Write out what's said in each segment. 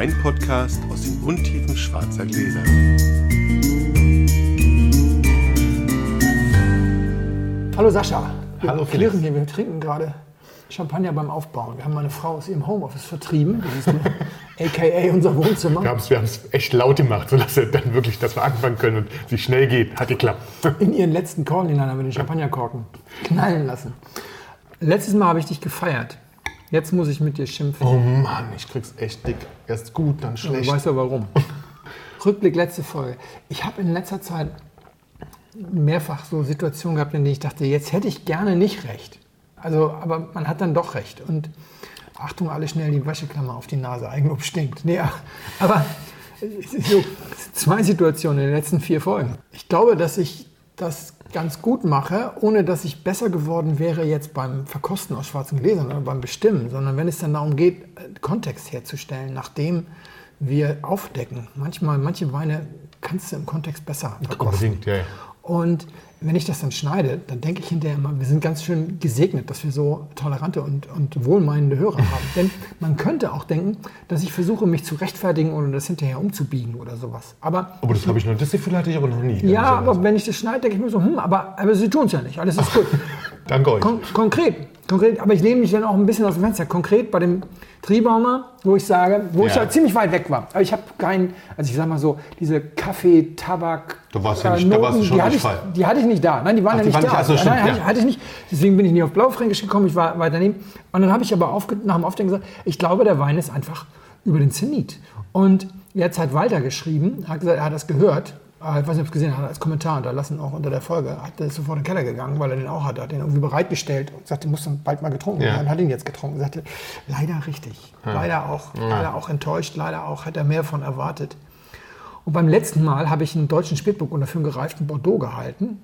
Weinpodcast aus den Untiefen schwarzer Gläser. Hallo Sascha. Wir Hallo, klären Felix. hier, wir trinken gerade Champagner beim Aufbauen. Wir haben meine Frau aus ihrem Homeoffice vertrieben. Das ist eine, aka unser Wohnzimmer. Wir haben es echt laut gemacht, sodass wir dann wirklich, dass wir anfangen können und sich schnell geht. Hat geklappt. In ihren letzten Korken hinein haben wir den Champagnerkorken knallen lassen. Letztes Mal habe ich dich gefeiert. Jetzt muss ich mit dir schimpfen. Oh Mann, ich krieg's echt dick. Erst gut, dann Du schlecht. weißt ja warum. Rückblick, letzte Folge. Ich habe in letzter Zeit mehrfach so Situationen gehabt, in denen ich dachte, jetzt hätte ich gerne nicht recht. Also, aber man hat dann doch recht. Und Achtung, alle schnell die Wäscheklammer auf die Nase. Eigenlob stinkt. Nee, aber so zwei Situationen in den letzten vier Folgen. Ich glaube, dass ich das ganz gut mache, ohne dass ich besser geworden wäre jetzt beim Verkosten aus schwarzen Gläsern oder beim Bestimmen, sondern wenn es dann darum geht, äh, Kontext herzustellen, nachdem wir aufdecken. Manchmal, manche Weine kannst du im Kontext besser verkosten. Unbedingt, ja, ja. Und wenn ich das dann schneide, dann denke ich hinterher immer, wir sind ganz schön gesegnet, dass wir so tolerante und, und wohlmeinende Hörer haben. Denn man könnte auch denken, dass ich versuche, mich zu rechtfertigen oder das hinterher umzubiegen oder sowas. Aber Aber das habe ich noch, das Gefühl hatte ich aber noch nie. ja, aber wenn ich das schneide, denke ich mir so, hm, aber, aber sie tun es ja nicht. Alles ist gut. Danke euch. Kon konkret, konkret, aber ich lehne mich dann auch ein bisschen aus dem Fenster. Konkret bei dem Triebaumer, wo ich sage, wo ich Ja. ja ziemlich weit weg war. Aber ich habe keinen, also ich sag mal so, diese Kaffee, Tabak, äh, Da warst du nicht- da warst du schon die, hatte nicht ich, frei. die hatte ich nicht da. Nein, die waren Ach, ja die nicht waren da. nicht- ach so, Nein, ja. ich, hatte ich nicht. Deswegen bin ich nicht auf Blaufränkisch gekommen, ich war weiter neben. Und dann habe ich aber aufge nach dem Aufdenken gesagt, ich glaube, der Wein ist einfach über den Zenit. Und jetzt hat Walter geschrieben, hat gesagt, er hat das gehört. Äh, Ich weiß nicht, ob es gesehen hat, als Kommentar hinterlassen, auch unter der Folge. Hat er sofort in den Keller gegangen, weil er den auch hatte. Hat den irgendwie bereitgestellt und sagte, muss dann bald mal getrunken Ja. werden. Hat ihn jetzt getrunken. Sagte, leider richtig. Leider auch, leider auch enttäuscht, leider auch, hat er mehr von erwartet. Und beim letzten Mal habe ich einen deutschen Spätburgunder für einen gereiften Bordeaux gehalten.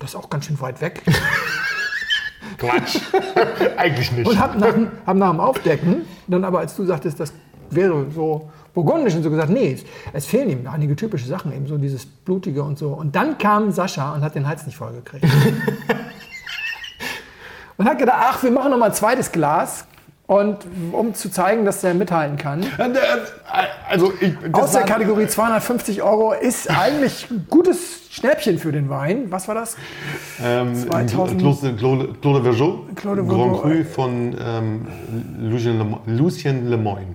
Das ist auch ganz schön weit weg. Quatsch. Eigentlich nicht. Und habe nach, hab nach dem Aufdecken, dann aber als du sagtest, das wäre so burgundisch und so gesagt, nee, es, es fehlen ihm einige typische Sachen, eben so dieses Blutige und so. Und dann kam Sascha und hat den Hals nicht vollgekriegt. und hat gedacht, ach, wir machen noch mal ein zweites Glas. Und um zu zeigen, dass der mithalten kann. Also, ich, Aus der Kategorie 250 Euro ist eigentlich ein gutes Schnäppchen für den Wein. Was war das? Ähm, 2000 Claude, Claude, Claude Vergeot, Claude Grand Vergeot. Cru von ähm, Lucien Lemoyne.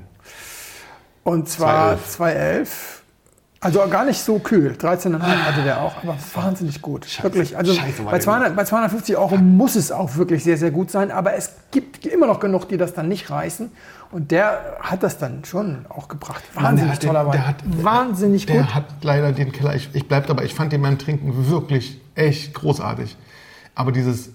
Und zwar 211. 211. Also gar nicht so kühl. 13,5 hatte der auch, aber wahnsinnig gut. wirklich. Also Scheiße, bei, der 200, bei 250 Euro muss es auch wirklich sehr, sehr gut sein. Aber es gibt immer noch genug, die das dann nicht reißen. Und der hat das dann schon auch gebracht. Wahnsinnig der hat den- toller Wein. der hat- Wahnsinnig Der gut. hat leider den Keller. Ich, ich bleibt aber, ich fand den beim Trinken wirklich echt großartig. Aber dieses,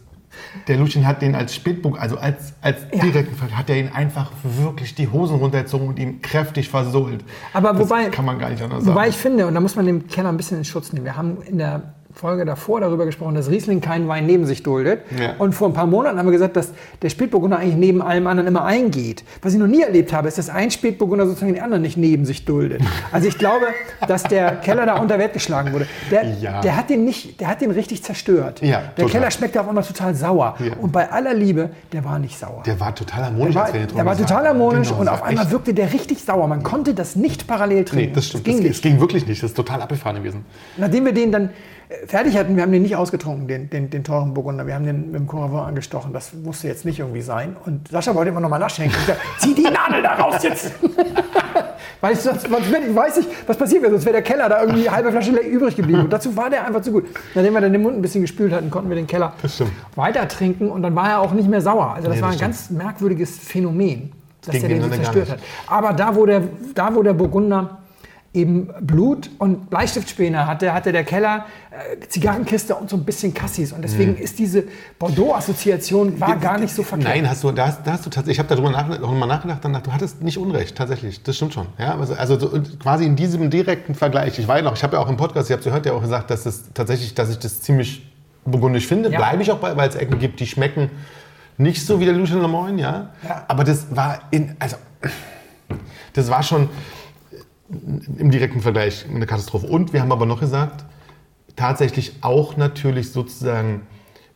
der Lucien hat den als Spätburg, also als, als Ja. direkten hat er ihn einfach wirklich die Hosen runtergezogen und ihm kräftig versohlt. Aber das wobei- kann man gar nicht anders sagen. Wobei ich finde, und da muss man den Keller ein bisschen in Schutz nehmen. Wir haben in der Folge davor darüber gesprochen, dass Riesling keinen Wein neben sich duldet. Ja. Und vor ein paar Monaten haben wir gesagt, dass der Spätburgunder eigentlich neben allem anderen immer eingeht. Was ich noch nie erlebt habe, ist, dass ein Spätburgunder sozusagen den anderen nicht neben sich duldet. Also ich glaube, dass der Keller da unter Wert geschlagen wurde. Der, Ja. der, hat, den nicht, der hat den richtig zerstört. Ja, der total. Keller schmeckt auf einmal total sauer. Und bei aller Liebe, der war nicht sauer. der war total harmonisch. Der war, der war total harmonisch Genau, und auf einmal echt- wirkte der richtig sauer. Man konnte das nicht parallel trinken. Nee, das stimmt. ging das, nicht. das ging wirklich nicht. Das ist total abgefahren gewesen. Nachdem wir den dann äh, fertig hatten, wir haben den nicht ausgetrunken, den, den, den teuren Burgunder. Wir haben den mit dem Coravin angestochen. Das musste jetzt nicht irgendwie sein. Und Sascha wollte immer noch mal nachschenken. Ich sagte, zieh die Nadel da raus jetzt! Weil ich sonst, ich weiß nicht, was passiert wäre. Sonst wäre der Keller da irgendwie eine halbe Flasche übrig geblieben. Und dazu war der einfach zu gut. Nachdem wir dann den Mund ein bisschen gespült hatten, konnten wir den Keller stimmt. weiter trinken. Und dann war er auch nicht mehr sauer. Also das Nee, war ein ganz merkwürdiges Phänomen, dass ging der den so zerstört hat. Aber da, wo der, da, wo der Burgunder eben Blut und Bleistiftspäne hatte, hatte der Keller äh, Zigarrenkiste und so ein bisschen Cassis. Und deswegen ist diese Bordeaux-Assoziation war gar nicht so verkehrt. Nein, hast du, da hast, da hast du tatsächlich, ich habe darüber nach, noch mal nachgedacht, danach, du hattest nicht Unrecht, tatsächlich, das stimmt schon. Ja, also, also so, quasi in diesem direkten Vergleich, ich weiß noch, ich habe ja auch im Podcast, ihr habt gehört, ja auch gesagt, dass es tatsächlich, dass ich das ziemlich burgundisch finde, Ja. bleibe ich auch bei, weil es Ecken gibt, die schmecken nicht so wie der Lucien Lemoyne, ja? Ja. aber das war in, also, das war schon im direkten Vergleich eine Katastrophe. Und wir haben aber noch gesagt, tatsächlich auch natürlich sozusagen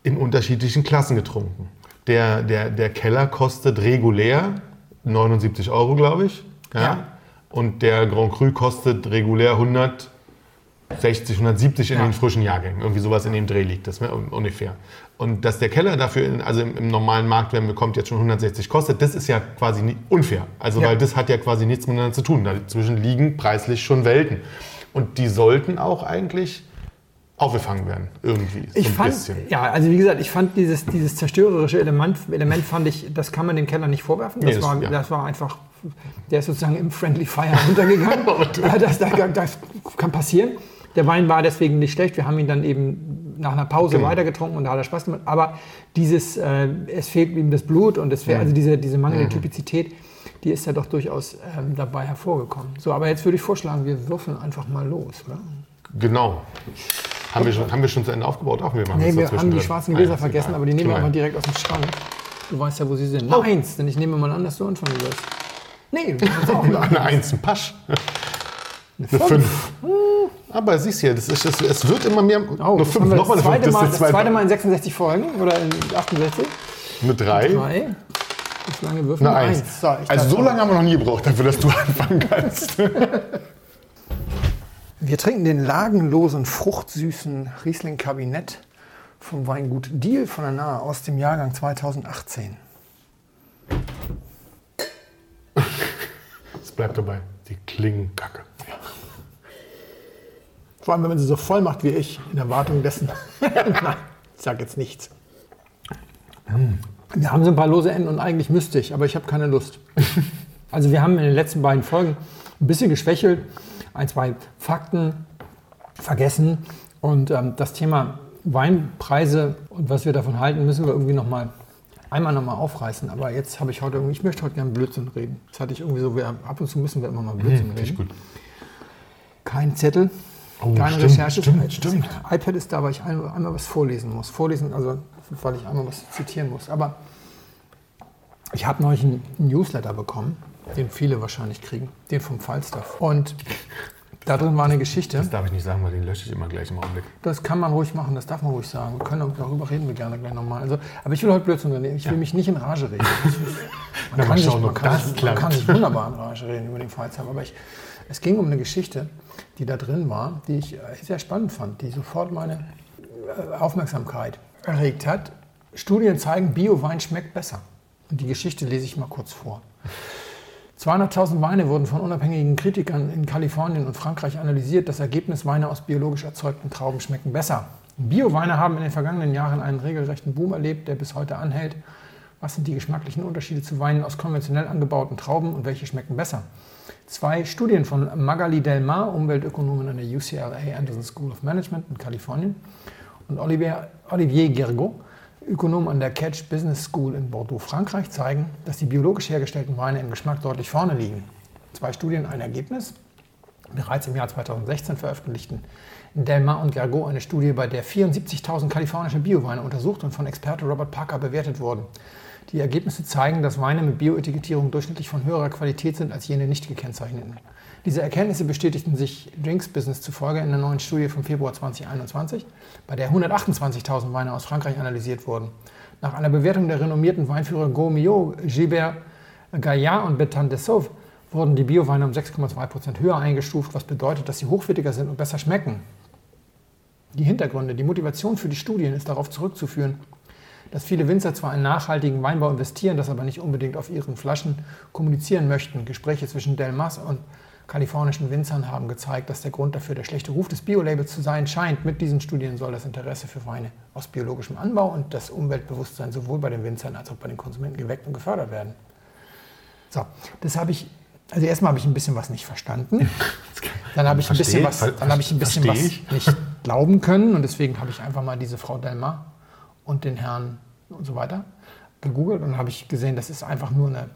in unterschiedlichen Klassen getrunken. Der, der, der Keller kostet regulär 79 Euro, glaube ich. Ja. Ja. und der Grand Cru kostet regulär 160, 170 in Ja. den frischen Jahrgängen. Irgendwie sowas in dem Dreh liegt, das wäre ungefähr. Und dass der Keller dafür, in, also im, im normalen Markt, wenn bekommt, jetzt schon 160 kostet, das ist ja quasi unfair. Also Ja. weil das hat ja quasi nichts miteinander zu tun. Dazwischen liegen preislich schon Welten. Und die sollten auch eigentlich aufgefangen werden, irgendwie. So Ich ein fand, bisschen. ja, also wie gesagt, ich fand dieses, dieses zerstörerische Element, Element fand ich, das kann man dem Keller nicht vorwerfen. Das, Nee, war, ja. das war einfach, der ist sozusagen im Friendly Fire runtergegangen. ja, das, das, das kann passieren. Der Wein war deswegen nicht schlecht. Wir haben ihn dann eben nach einer Pause Genau. weitergetrunken und da hat er Spaß gemacht. Aber dieses, äh, es fehlt ihm das Blut und es fehlt, also diese, diese mangelnde Typizität, die ist ja doch durchaus ähm, dabei hervorgekommen. So, aber jetzt würde ich vorschlagen, wir würfeln einfach mal los, oder? Genau. Haben wir, schon, haben wir schon zu Ende aufgebaut? Auch wir machen Nee, das wir haben die schwarzen Ah, Gläser ja, ist vergessen, egal. aber die nehmen wir einfach direkt aus dem Schrank. Du weißt ja, wo sie sind. Oh. Eins, denn ich nehme mal an, dass du anfangen wirst. Nee, du kannst auch eine Eins, ein Pasch. Eine Eine Fünf. Aber siehst du, ja, das ist, das, es wird immer mehr. Oh, nur das fünf, haben wir nochmal das, eine fünf. zweite Das Mal, ist das zweite Mal in 66 Folgen oder in 68. Eine drei, Drei. Das lange Würfel. eine Eins. So, ich also so lange haben wir noch nie gebraucht dafür, dass du anfangen kannst. Wir trinken den lagenlosen, fruchtsüßen Riesling-Kabinett vom Weingut Diel von der Nahe aus dem Jahrgang 2018. Es bleibt dabei. Die klingen kacke. Vor allem, wenn man sie so voll macht wie ich, in Erwartung dessen. Nein, ich sage jetzt nichts. Wir haben so ein paar lose Enden und eigentlich müsste ich, aber ich habe keine Lust. Also wir haben in den letzten beiden Folgen ein bisschen geschwächelt, ein, zwei Fakten vergessen und ähm, das Thema Weinpreise und was wir davon halten, müssen wir irgendwie noch mal einmal noch mal aufreißen. Aber jetzt habe ich heute irgendwie, ich möchte heute gerne Blödsinn reden. Das hatte ich irgendwie so, wir, ab und zu müssen wir immer mal Blödsinn ich reden. gut. Kein Zettel, Oh, keine stimmt, Recherche. stimmt, stimmt. iPad ist da, weil ich einmal, was vorlesen muss. Vorlesen, also weil ich einmal was zitieren muss. Aber ich habe neulich einen Newsletter bekommen, den viele wahrscheinlich kriegen, den vom Falstaff. Und da drin war eine Geschichte. Das darf ich nicht sagen, weil den lösche ich immer gleich im Augenblick. Das kann man ruhig machen, das darf man ruhig sagen. Wir können, darüber reden wir gerne gleich nochmal. Also, aber ich will heute Blödsinn reden. Ich will mich nicht in Rage reden. Na, Man kann, sich, man, kann sich, man kann sich wunderbar in Rage reden über den Falstaff. Aber ich, es ging um eine Geschichte, die da drin war, die ich äh, sehr spannend fand, die sofort meine äh, Aufmerksamkeit erregt hat. Studien zeigen, Bio-Wein schmeckt besser. Und die Geschichte lese ich mal kurz vor. 200.000 Weine wurden von unabhängigen Kritikern in Kalifornien und Frankreich analysiert. Das Ergebnis, Weine aus biologisch erzeugten Trauben schmecken besser. Bio-Weine haben in den vergangenen Jahren einen regelrechten Boom erlebt, der bis heute anhält. Was sind die geschmacklichen Unterschiede zu Weinen aus konventionell angebauten Trauben und welche schmecken besser? Zwei Studien von Magali Del Mar, Umweltökonomin an der UCLA Anderson School of Management in Kalifornien, und Olivier, Olivier Gergaud, Ökonom an der Catch Business School in Bordeaux, Frankreich, zeigen, dass die biologisch hergestellten Weine im Geschmack deutlich vorne liegen. Zwei Studien, ein Ergebnis. Bereits im Jahr 2016 veröffentlichten Delmar und Gergaud eine Studie, bei der 74.000 kalifornische Bioweine untersucht und von Experte Robert Parker bewertet wurden. Die Ergebnisse zeigen, dass Weine mit Bioetikettierung durchschnittlich von höherer Qualität sind als jene nicht gekennzeichneten. Diese Erkenntnisse bestätigten sich Drinks Business zufolge in der neuen Studie vom Februar 2021, bei der 128.000 Weine aus Frankreich analysiert wurden. Nach einer Bewertung der renommierten Weinführer Gaumillot, Gilbert Gaillard und Bertrand Dessauve wurden die Bioweine um 6,2% höher eingestuft, was bedeutet, dass sie hochwertiger sind und besser schmecken. Die Hintergründe, die Motivation für die Studien ist darauf zurückzuführen, dass viele Winzer zwar in nachhaltigen Weinbau investieren, das aber nicht unbedingt auf ihren Flaschen kommunizieren möchten. Gespräche zwischen Delmas und kalifornischen Winzern haben gezeigt, dass der Grund dafür der schlechte Ruf des Biolabels zu sein scheint. Mit diesen Studien soll das Interesse für Weine aus biologischem Anbau und das Umweltbewusstsein sowohl bei den Winzern als auch bei den Konsumenten geweckt und gefördert werden. So, das habe ich, also erstmal habe ich ein bisschen was nicht verstanden. Dann habe ich ein bisschen was, dann habe ich ein bisschen was nicht glauben können und deswegen habe ich einfach mal diese Frau Delmar und den Herrn und so weiter gegoogelt und habe ich gesehen, das ist einfach nur eine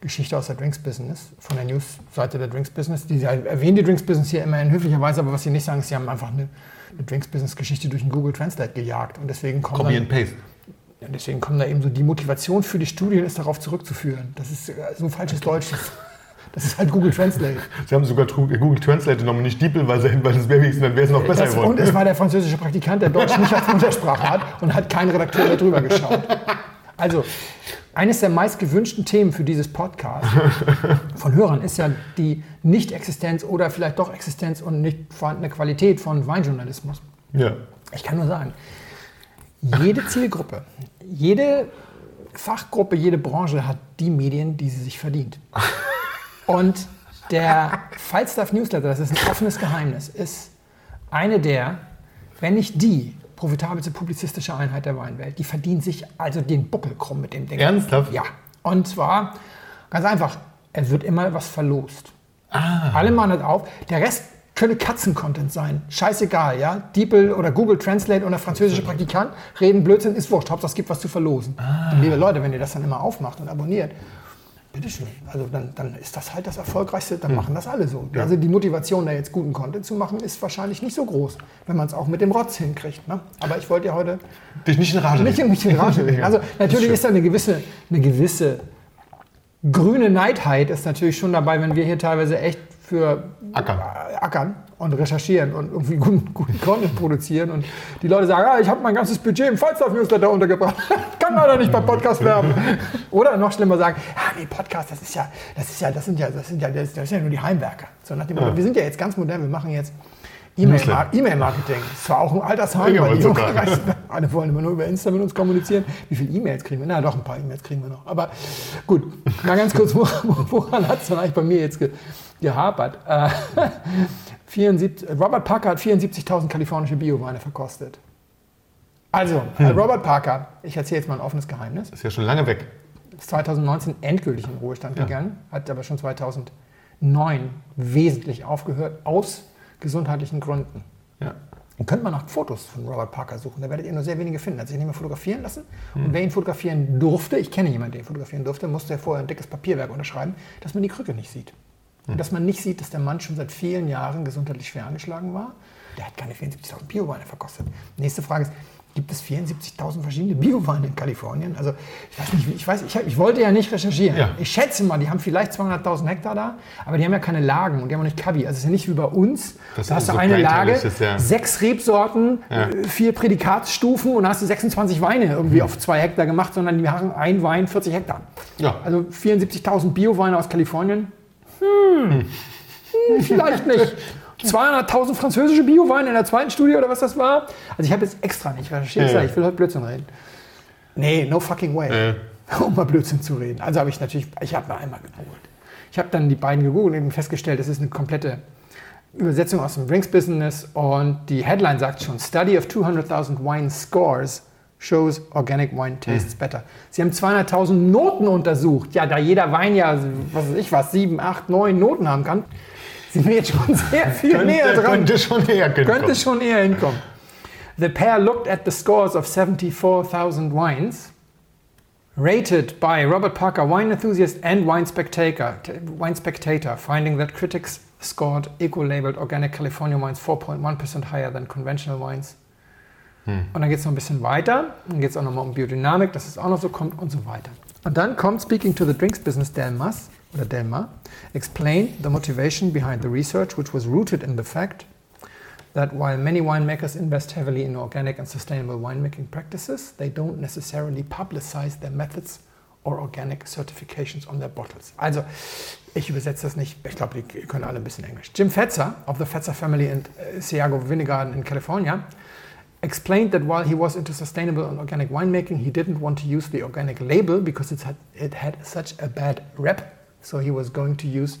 Geschichte aus der Drinks Business, von der News-Seite der Drinks Business. Die erwähnen die Drinks Business hier immer in höflicher Weise, aber was sie nicht sagen, ist, sie haben einfach eine, eine Drinks Business Geschichte durch den Google Translate gejagt und deswegen kommen Copy dann, and Paste. ja, deswegen kommen da eben so die Motivation für die Studien ist darauf zurückzuführen. Das ist äh, so falsches Deutsch. Das ist halt Google Translate. Sie haben sogar Google Translate genommen, nicht Diepel, weil, sie, weil das wäre wenigstens, dann wäre es noch besser Das, und geworden. es war der französische Praktikant, der Deutsch nicht als Muttersprache hat und hat kein Redakteur mehr drüber geschaut. Also, eines der meist gewünschten Themen für dieses Podcast von Hörern ist ja die Nicht-Existenz oder vielleicht doch Existenz und nicht vorhandene Qualität von Weinjournalismus. Ja. Ich kann nur sagen, jede Zielgruppe, jede Fachgruppe, jede Branche hat die Medien, die sie sich verdient. Und der Falstaff Newsletter, das ist ein offenes Geheimnis, ist eine der, wenn nicht die, profitabelste publizistische Einheit der Weinwelt. Die verdient sich also den Buckel krumm mit dem Ding. Ernsthaft? Ja. Und zwar ganz einfach, es wird immer was verlost. Ah. Alle machen das auf. Der Rest könnte Katzen-Content sein. Scheißegal, ja. DeepL oder Google Translate oder französische Praktikant reden Blödsinn, ist wurscht. Hauptsache es gibt was zu verlosen. Und liebe Leute, wenn ihr das dann immer aufmacht und abonniert, bitteschön. Also dann, dann ist das halt das Erfolgreichste, dann machen das alle so. Also die Motivation, da jetzt guten Content zu machen, ist wahrscheinlich nicht so groß, wenn man es auch mit dem Rotz hinkriegt. Ne? Aber ich wollte ja heute Dich nicht in Rage nicht irgendwie in Rage. Also natürlich schön. ist da eine gewisse, eine gewisse grüne Neidheit ist natürlich schon dabei, wenn wir hier teilweise echt für Ackern. ackern und recherchieren und irgendwie guten, guten Content produzieren und die Leute sagen, ah, ich habe mein ganzes Budget im Falstaff-Newsletter untergebracht. Kann leider nicht beim Podcast werben. Oder noch schlimmer sagen, ah, nee, Podcast, das ist ja, das ist ja, das sind ja, das sind ja, das ist ja nur die Heimwerker. So nach dem Motto, wir sind ja jetzt ganz modern, wir machen jetzt. E-Mail-Marketing. Das war auch ein Altersheim, Ja, weil die. Jungen alle wollen immer nur über Insta mit uns kommunizieren. Wie viele E-Mails kriegen wir? Na, doch, ein paar E-Mails kriegen wir noch. Aber gut, mal ganz kurz, wo- wo- woran hat es dann eigentlich bei mir jetzt ge gehapert? Äh, 74, Robert Parker hat 74.000 kalifornische Bioweine verkostet. Also, äh, Robert Parker, ich erzähle jetzt mal ein offenes Geheimnis, Ist ja schon lange weg. ist 2019 endgültig in Ruhestand gegangen, hat aber schon 2009 wesentlich aufgehört, aus gesundheitlichen Gründen. Ja. Dann könnte man nach Fotos von Robert Parker suchen. Da werdet ihr nur sehr wenige finden. Er hat sich nicht mehr fotografieren lassen. Und wer ihn fotografieren durfte, ich kenne jemanden, der ihn fotografieren durfte, musste er vorher ein dickes Papierwerk unterschreiben, dass man die Krücke nicht sieht. Und dass man nicht sieht, dass der Mann schon seit vielen Jahren gesundheitlich schwer angeschlagen war. Der hat keine 74.000 Bioweine verkostet. Nächste Frage ist, gibt es 74.000 verschiedene Bioweine in Kalifornien? Also ich weiß nicht, ich, weiß, ich, ich wollte ja nicht recherchieren. Ja. Ich schätze mal, die haben vielleicht 200.000 Hektar da, aber die haben ja keine Lagen und die haben auch nicht Kabi. Also es ist ja nicht wie bei uns. Das da hast du so eine Lage, ist, ja. sechs Rebsorten, Ja. äh, vier Prädikatsstufen und hast du 26 Weine irgendwie auf zwei Hektar gemacht, sondern die machen ein Wein 40 Hektar. Also 74.000 Bioweine aus Kalifornien. Hm, hm, vielleicht nicht. 200.000 französische Bioweine in der zweiten Studie oder was das war. Also ich habe jetzt extra nicht recherchiert, Ja, ja. ich will heute Blödsinn reden. Nee, no fucking way. Äh. Um mal Blödsinn zu reden. Also habe ich natürlich, ich habe mal einmal gegoogelt. Ich habe dann die beiden gegoogelt und eben festgestellt, das ist eine komplette Übersetzung aus dem Drinks-Business und die Headline sagt schon, Study of 200.000 wine scores shows organic wine tastes better. Sie haben 200.000 Noten untersucht. Ja, da jeder Wein ja, was weiß ich was, sieben, acht, neun Noten haben kann, sind wir jetzt schon sehr viel näher Könnte, dran. könnte schon näher Könnte kommen. schon eher hinkommen. The pair looked at the scores of 74,000 wines, rated by Robert Parker, wine enthusiast and wine spectator, wine spectator finding that critics scored eco-labeled organic California wines 4.1% higher than conventional wines. Und dann geht es noch ein bisschen weiter. Dann geht es auch nochmal um Biodynamik, dass es auch noch so kommt und so weiter. Und dann kommt, speaking to the drinks business, Delmas, oder Delma, explained the motivation behind the research, which was rooted in the fact that while many winemakers invest heavily in organic and sustainable winemaking practices, they don't necessarily publicize their methods or organic certifications on their bottles. Also, ich übersetze das nicht, ich glaube, die können alle ein bisschen Englisch. Jim Fetzer of the Fetzer family in uh, Seago Vinegarden in California explained that while he was into sustainable and organic winemaking, he didn't want to use the organic label because it's had, it had such a bad rep. So he was going to use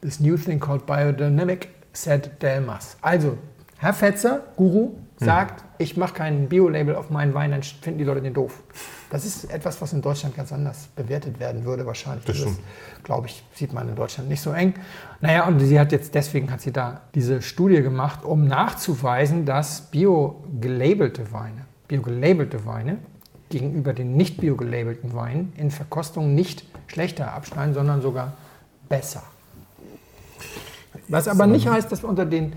this new thing called biodynamic, said Delmas. Also, Herr Fetzer, Guru, hm. sagt, ich mache kein Bio-Label auf meinen Wein, dann finden die Leute den doof. Das ist etwas, was in Deutschland ganz anders bewertet werden würde wahrscheinlich. Das stimmt. glaube ich, sieht man in Deutschland nicht so eng. Naja, und sie hat jetzt, deswegen hat sie da diese Studie gemacht, um nachzuweisen, dass bio-gelabelte Weine, bio-gelabelte Weine gegenüber den nicht bio-gelabelten Weinen in Verkostung nicht schlechter abschneiden, sondern sogar besser. Was aber nicht heißt, dass unter den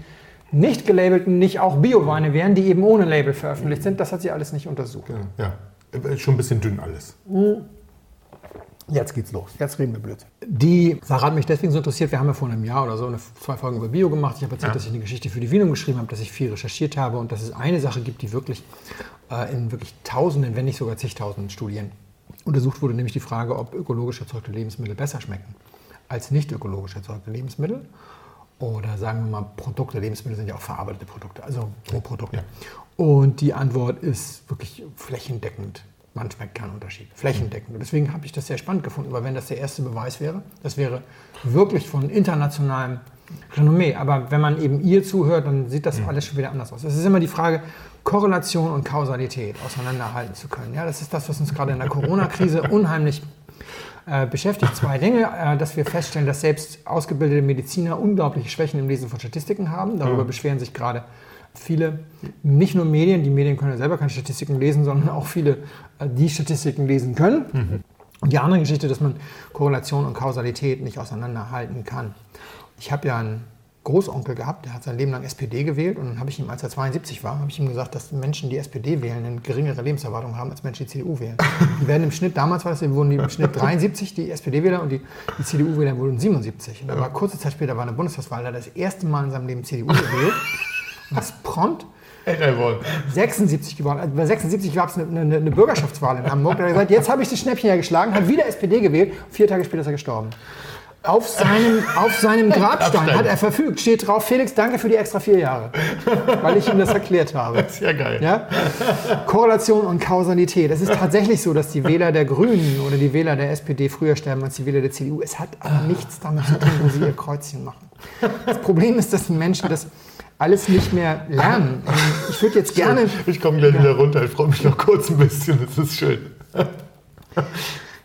nicht gelabelten nicht auch Bio-Weine wären, die eben ohne Label veröffentlicht sind. Das hat sie alles nicht untersucht. Ja, ist schon ein bisschen dünn alles. Jetzt geht's los. Jetzt reden wir Blödsinn. Die Sache hat mich deswegen so interessiert. Wir haben ja vor einem Jahr oder so eine, zwei Folgen über Bio gemacht. Ich habe erzählt, Ja. dass ich eine Geschichte für die Wienung geschrieben habe, dass ich viel recherchiert habe und dass es eine Sache gibt, die wirklich äh, in wirklich Tausenden, wenn nicht sogar zigtausenden Studien untersucht wurde, nämlich die Frage, ob ökologisch erzeugte Lebensmittel besser schmecken als nicht ökologisch erzeugte Lebensmittel. Oder sagen wir mal, Produkte, Lebensmittel sind ja auch verarbeitete Produkte, also Rohprodukte. Ja. Und die Antwort ist wirklich flächendeckend. Man schmeckt keinen Unterschied. Flächendeckend. Und deswegen habe ich das sehr spannend gefunden, weil wenn das der erste Beweis wäre, das wäre wirklich von internationalem Renommee. Aber wenn man eben ihr zuhört, dann sieht das alles schon wieder anders aus. Es ist immer die Frage, Korrelation und Kausalität auseinanderhalten zu können. Ja, das ist das, was uns gerade in der Corona-Krise unheimlich äh, beschäftigt. Zwei Dinge, äh, dass wir feststellen, dass selbst ausgebildete Mediziner unglaubliche Schwächen im Lesen von Statistiken haben. Darüber mhm. beschweren sich gerade viele, nicht nur Medien, die Medien können ja selber keine Statistiken lesen, sondern auch viele, äh, die Statistiken lesen können. Mhm. Und die andere Geschichte, dass man Korrelation und Kausalität nicht auseinanderhalten kann. Ich habe ja einen Großonkel gehabt, der hat sein Leben lang SPD gewählt und dann habe ich ihm, als er 72 war, habe ich ihm gesagt, dass Menschen, die SPD wählen, eine geringere Lebenserwartung haben als Menschen, die CDU wählen. Die werden im Schnitt, damals war das, wurden die im Schnitt 73, die SPD-Wähler und die, die CDU-Wähler wurden 77. Und dann war kurze Zeit später war eine Bundestagswahl, da hat er das erste Mal in seinem Leben CDU gewählt. Und das prompt 76 geworden. Also bei 76 gab es eine, eine, eine, Bürgerschaftswahl in Hamburg. Da hat er gesagt, jetzt habe ich das Schnäppchen ja geschlagen, hat wieder SPD gewählt. Vier Tage später ist er gestorben. Auf seinem, auf seinem Grabstein hat er verfügt, steht drauf, Felix, danke für die extra vier Jahre, weil ich ihm das erklärt habe. Das ist ja geil. Ja? Korrelation und Kausalität. Es ist tatsächlich so, dass die Wähler der Grünen oder die Wähler der SPD früher sterben als die Wähler der CDU. Es hat aber nichts damit zu tun, wo sie ihr Kreuzchen machen. Das Problem ist, dass die Menschen das alles nicht mehr lernen. Ich würde jetzt gerne... Ich komme gleich wieder runter, ich freue mich noch kurz ein bisschen, das ist schön.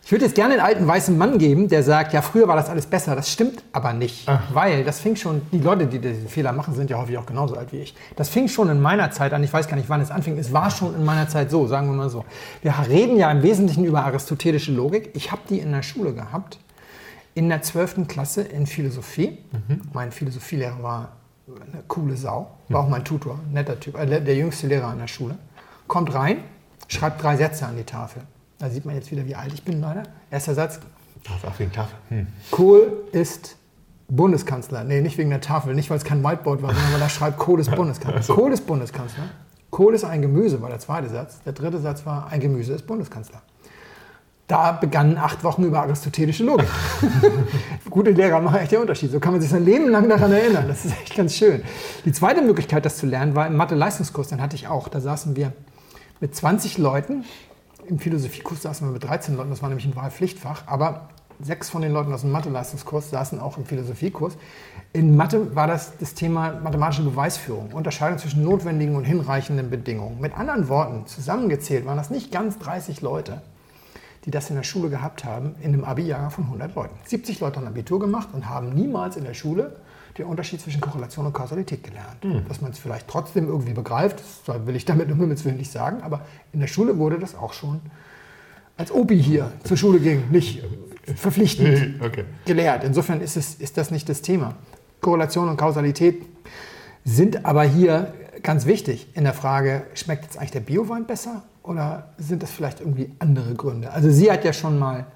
Ich würde jetzt gerne einen alten weißen Mann geben, der sagt, ja, früher war das alles besser. Das stimmt aber nicht. Ach. Weil das fing schon, die Leute, die diesen Fehler machen, sind ja häufig auch genauso alt wie ich. Das fing schon in meiner Zeit an. Ich weiß gar nicht, wann es anfing. Es war schon in meiner Zeit so, sagen wir mal so. Wir reden ja im Wesentlichen über aristotelische Logik. Ich habe die in der Schule gehabt, in der 12. Klasse in Philosophie. Mhm. Mein Philosophielehrer war eine coole Sau, war auch mein Tutor, netter Typ, äh, der jüngste Lehrer an der Schule. Kommt rein, schreibt drei Sätze an die Tafel. Da sieht man jetzt wieder, wie alt ich bin, leider. Erster Satz. Auf wegen Tafel. Hm. Kohl ist Bundeskanzler. Nee, nicht wegen der Tafel, nicht weil es kein Whiteboard war, sondern weil da schreibt, Kohl ist Bundeskanzler. Also. Kohl ist Bundeskanzler. Kohl ist ein Gemüse, war der zweite Satz. Der dritte Satz war, ein Gemüse ist Bundeskanzler. Da begannen acht Wochen über aristotelische Logik. Gute Lehrer machen echt den Unterschied. So kann man sich sein Leben lang daran erinnern. Das ist echt ganz schön. Die zweite Möglichkeit, das zu lernen, war im Mathe-Leistungskurs. Den hatte ich auch. Da saßen wir mit 20 Leuten im Philosophiekurs saßen wir mit 13 Leuten, das war nämlich ein Wahlpflichtfach, aber sechs von den Leuten aus dem Mathe-Leistungskurs saßen auch im Philosophiekurs. In Mathe war das das Thema mathematische Beweisführung, Unterscheidung zwischen notwendigen und hinreichenden Bedingungen. Mit anderen Worten, zusammengezählt waren das nicht ganz 30 Leute, die das in der Schule gehabt haben, in einem Abi-Jahr von 100 Leuten. 70 Leute haben Abitur gemacht und haben niemals in der Schule den Unterschied zwischen Korrelation und Kausalität gelernt. Mhm. Dass man es vielleicht trotzdem irgendwie begreift, das will ich damit um Himmels Willen nicht sagen, aber in der Schule wurde das auch schon als Opi hier zur Schule ging, nicht verpflichtend okay. gelehrt. Insofern ist, es, ist das nicht das Thema. Korrelation und Kausalität sind aber hier ganz wichtig in der Frage, schmeckt jetzt eigentlich der Biowein besser oder sind das vielleicht irgendwie andere Gründe? Also sie hat ja schon mal,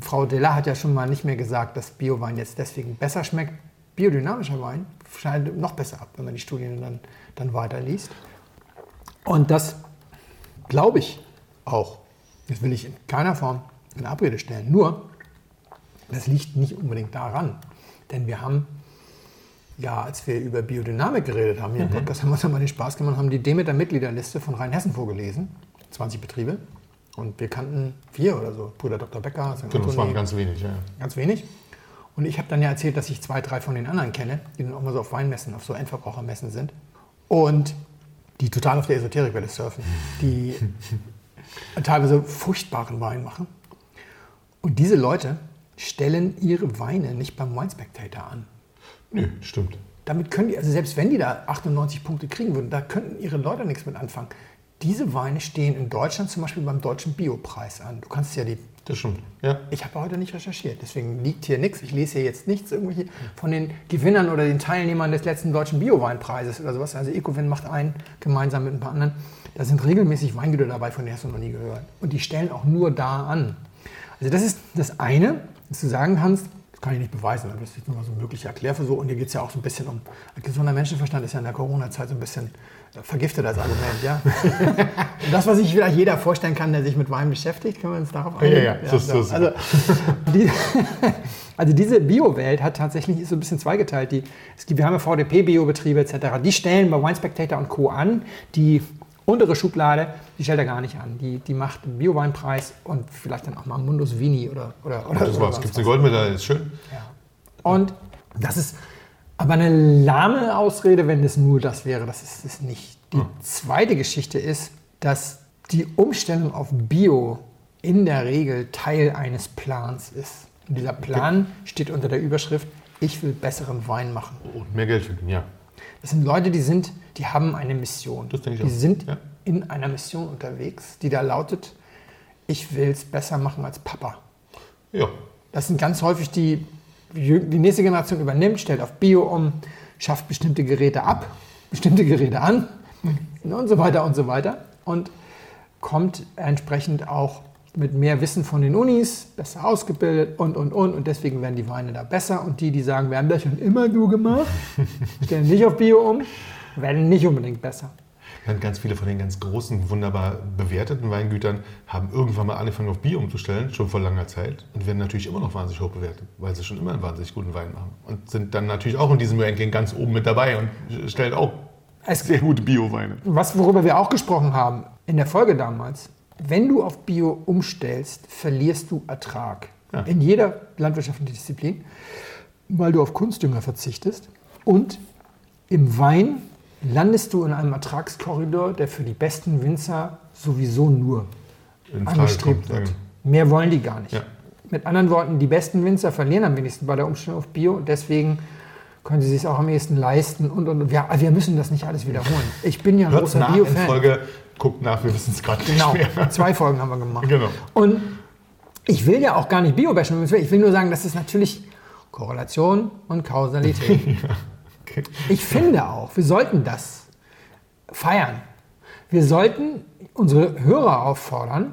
Frau Della hat ja schon mal nicht mehr gesagt, dass Biowein jetzt deswegen besser schmeckt, biodynamischer Wein schneidet noch besser ab, wenn man die Studien dann, dann weiterliest. Und das glaube ich auch. Das will ich in keiner Form in Abrede stellen. Nur, das liegt nicht unbedingt daran. Denn wir haben, ja, als wir über Biodynamik geredet haben, hier im mhm. Podcast, haben wir uns ja mal den Spaß gemacht, haben die Demeter-Mitgliederliste von Rheinhessen vorgelesen. 20 Betriebe. Und wir kannten vier oder so. Bruder Dr. Becker. Genau, das waren ganz wenig, ja. Ganz wenig. Und ich habe dann ja erzählt, dass ich zwei, drei von den anderen kenne, die dann auch mal so auf Weinmessen, auf so Endverbrauchermessen sind. Und die total auf der Esoterikwelle surfen, die teilweise furchtbaren Wein machen. Und diese Leute stellen ihre Weine nicht beim Wine Spectator an. Nö, stimmt. Damit können die, also selbst wenn die da 98 Punkte kriegen würden, da könnten ihre Leute nichts mit anfangen. Diese Weine stehen in Deutschland zum Beispiel beim deutschen Biopreis an. Du kannst ja die das stimmt. Ja. Ich habe heute nicht recherchiert, deswegen liegt hier nichts. Ich lese hier jetzt nichts irgendwelche von den Gewinnern oder den Teilnehmern des letzten deutschen Bioweinpreises oder sowas. Also Ecowin macht einen gemeinsam mit ein paar anderen. Da sind regelmäßig Weingüter dabei, von denen hast du noch nie gehört. Und die stellen auch nur da an. Also das ist das eine, dass du sagen kannst, kann ich nicht beweisen, aber das ist nur mal so ein möglicher Erklärversuch. Und hier geht es ja auch so ein bisschen um, gesunder Menschenverstand ist ja in der Corona-Zeit so ein bisschen vergiftet als Argument, ja. Und das, was sich vielleicht jeder vorstellen kann, der sich mit Wein beschäftigt, können wir uns darauf einigen? Ja, ja, das ist so. Also, die, also diese Bio-Welt hat tatsächlich ist so ein bisschen zweigeteilt. Die, es gibt, wir haben ja VDP-Biobetriebe etc. Die stellen bei Wine Spectator und Co. an. Die untere Schublade, die stellt er gar nicht an. Die, die macht einen Bio-Weinpreis und vielleicht dann auch mal Mundus Vini oder oder, oder Das war's. Gibt es eine Goldmedaille, ist schön. ja. Und das ist aber eine lahme Ausrede, wenn es nur das wäre. Das ist es nicht. Die zweite Geschichte ist, dass die Umstellung auf Bio in der Regel Teil eines Plans ist. Und dieser Plan steht unter der Überschrift, ich will besseren Wein machen. Und mehr Geld verdienen, ja. Das sind Leute, die sind, die haben eine Mission. Das denke ich die auch. sind Ja. in einer Mission unterwegs, die da lautet, ich will es besser machen als Papa. Ja. Das sind ganz häufig die, die nächste Generation übernimmt, stellt auf Bio um, schafft bestimmte Geräte ab, bestimmte Geräte an und so weiter und so weiter und kommt entsprechend auch mit mehr Wissen von den Unis, besser ausgebildet und, und, und. Und deswegen werden die Weine da besser. Und die, die sagen, wir haben das schon immer so gemacht, stellen nicht auf Bio um, werden nicht unbedingt besser. Dann ganz viele von den ganz großen, wunderbar bewerteten Weingütern haben irgendwann mal angefangen auf Bier umzustellen, schon vor langer Zeit, und werden natürlich immer noch wahnsinnig hoch bewertet, weil sie schon immer einen wahnsinnig guten Wein machen. Und sind dann natürlich auch in diesem Ranking ganz oben mit dabei und stellen auch Es, sehr gute Bio-Weine. Was, worüber wir auch gesprochen haben in der Folge damals, wenn du auf Bio umstellst, verlierst du Ertrag. Ja. In jeder landwirtschaftlichen Disziplin, weil du auf Kunstdünger verzichtest. Und im Wein landest du in einem Ertragskorridor, der für die besten Winzer sowieso nur angestrebt wird. Mehr wollen die gar nicht. Ja. Mit anderen Worten, die besten Winzer verlieren am wenigsten bei der Umstellung auf Bio und deswegen können sie sich auch am ehesten leisten und, und, und. Ja, wir müssen das nicht alles wiederholen. Ich bin ja ein Hört großer Bio-Fan. Folge, guckt nach, wir wissen es gerade nicht Genau, mehr. zwei Folgen haben wir gemacht. Genau. Und ich will ja auch gar nicht Bio-bashen, ich will nur sagen, das ist natürlich Korrelation und Kausalität. Okay. Ich finde auch, wir sollten das feiern. Wir sollten unsere Hörer auffordern,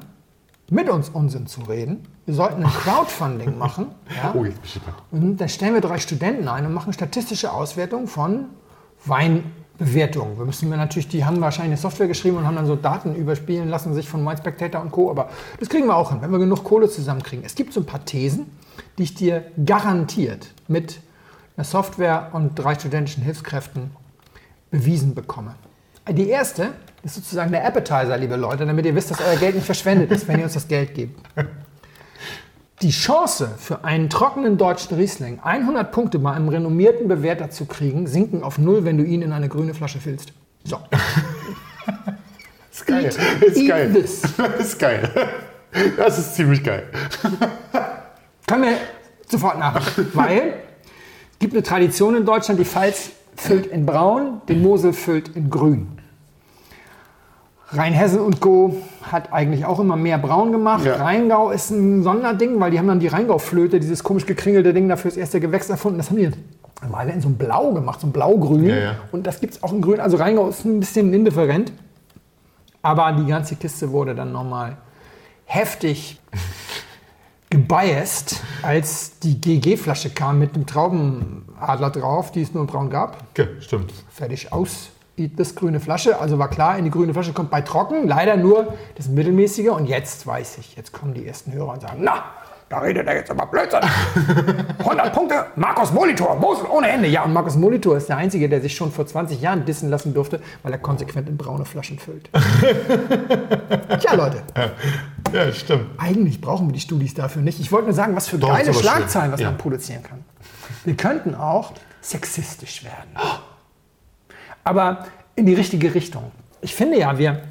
mit uns Unsinn zu reden. Wir sollten ein Crowdfunding machen. Ja? Oh, jetzt bin ich gespannt. Und da stellen wir drei Studenten ein und machen statistische Auswertung von Weinbewertungen. Wir müssen wir natürlich, die haben wahrscheinlich eine Software geschrieben und haben dann so Daten überspielen lassen, sich von Wine Spectator und Co. Aber das kriegen wir auch hin, wenn wir genug Kohle zusammenkriegen. Es gibt so ein paar Thesen, die ich dir garantiert mit Software und drei studentischen Hilfskräften bewiesen bekomme. Die erste ist sozusagen der Appetizer, liebe Leute, damit ihr wisst, dass euer Geld nicht verschwendet ist, wenn ihr uns das Geld gebt. Die Chance für einen trockenen deutschen Riesling 100 Punkte bei einem renommierten Bewerter zu kriegen, sinken auf null, wenn du ihn in eine grüne Flasche füllst. So. Ist geil. Eat- Ist eat geil. this. Ist geil. Das ist ziemlich geil. Können wir sofort nachmachen. Weil gibt eine Tradition in Deutschland, die Pfalz füllt in braun, den Mosel füllt in grün. Rheinhessen und Co. hat eigentlich auch immer mehr braun gemacht. Ja. Rheingau ist ein Sonderding, weil die haben dann die Rheingau-Flöte, dieses komisch gekringelte Ding dafür das erste Gewächs erfunden. Das haben die mal in so einem Blau gemacht, so ein Blau-Grün. Ja, ja. Und das gibt es auch in Grün. Also Rheingau ist ein bisschen indifferent. Aber die ganze Kiste wurde dann nochmal heftig gebiased, als die GG-Flasche kam mit einem Traubenadler drauf, die es nur in braun gab. Okay, stimmt. Fertig aus. Das grüne Flasche, also war klar, in die grüne Flasche kommt bei trocken, leider nur das mittelmäßige. Und jetzt weiß ich, jetzt kommen die ersten Hörer und sagen, na, da redet er jetzt aber Blödsinn. 100 Punkte, Markus Molitor, Mosel ohne Ende. Ja, und Markus Molitor ist der Einzige, der sich schon vor 20 Jahren dissen lassen durfte, weil er konsequent in braune Flaschen füllt. Tja, Leute, Ja, stimmt. eigentlich brauchen wir die Studis dafür nicht. Ich wollte nur sagen, was für Doch, geile. Schlagzeilen, was Ja. man produzieren kann. Wir könnten auch sexistisch werden. Aber in die richtige Richtung. Ich finde ja, wir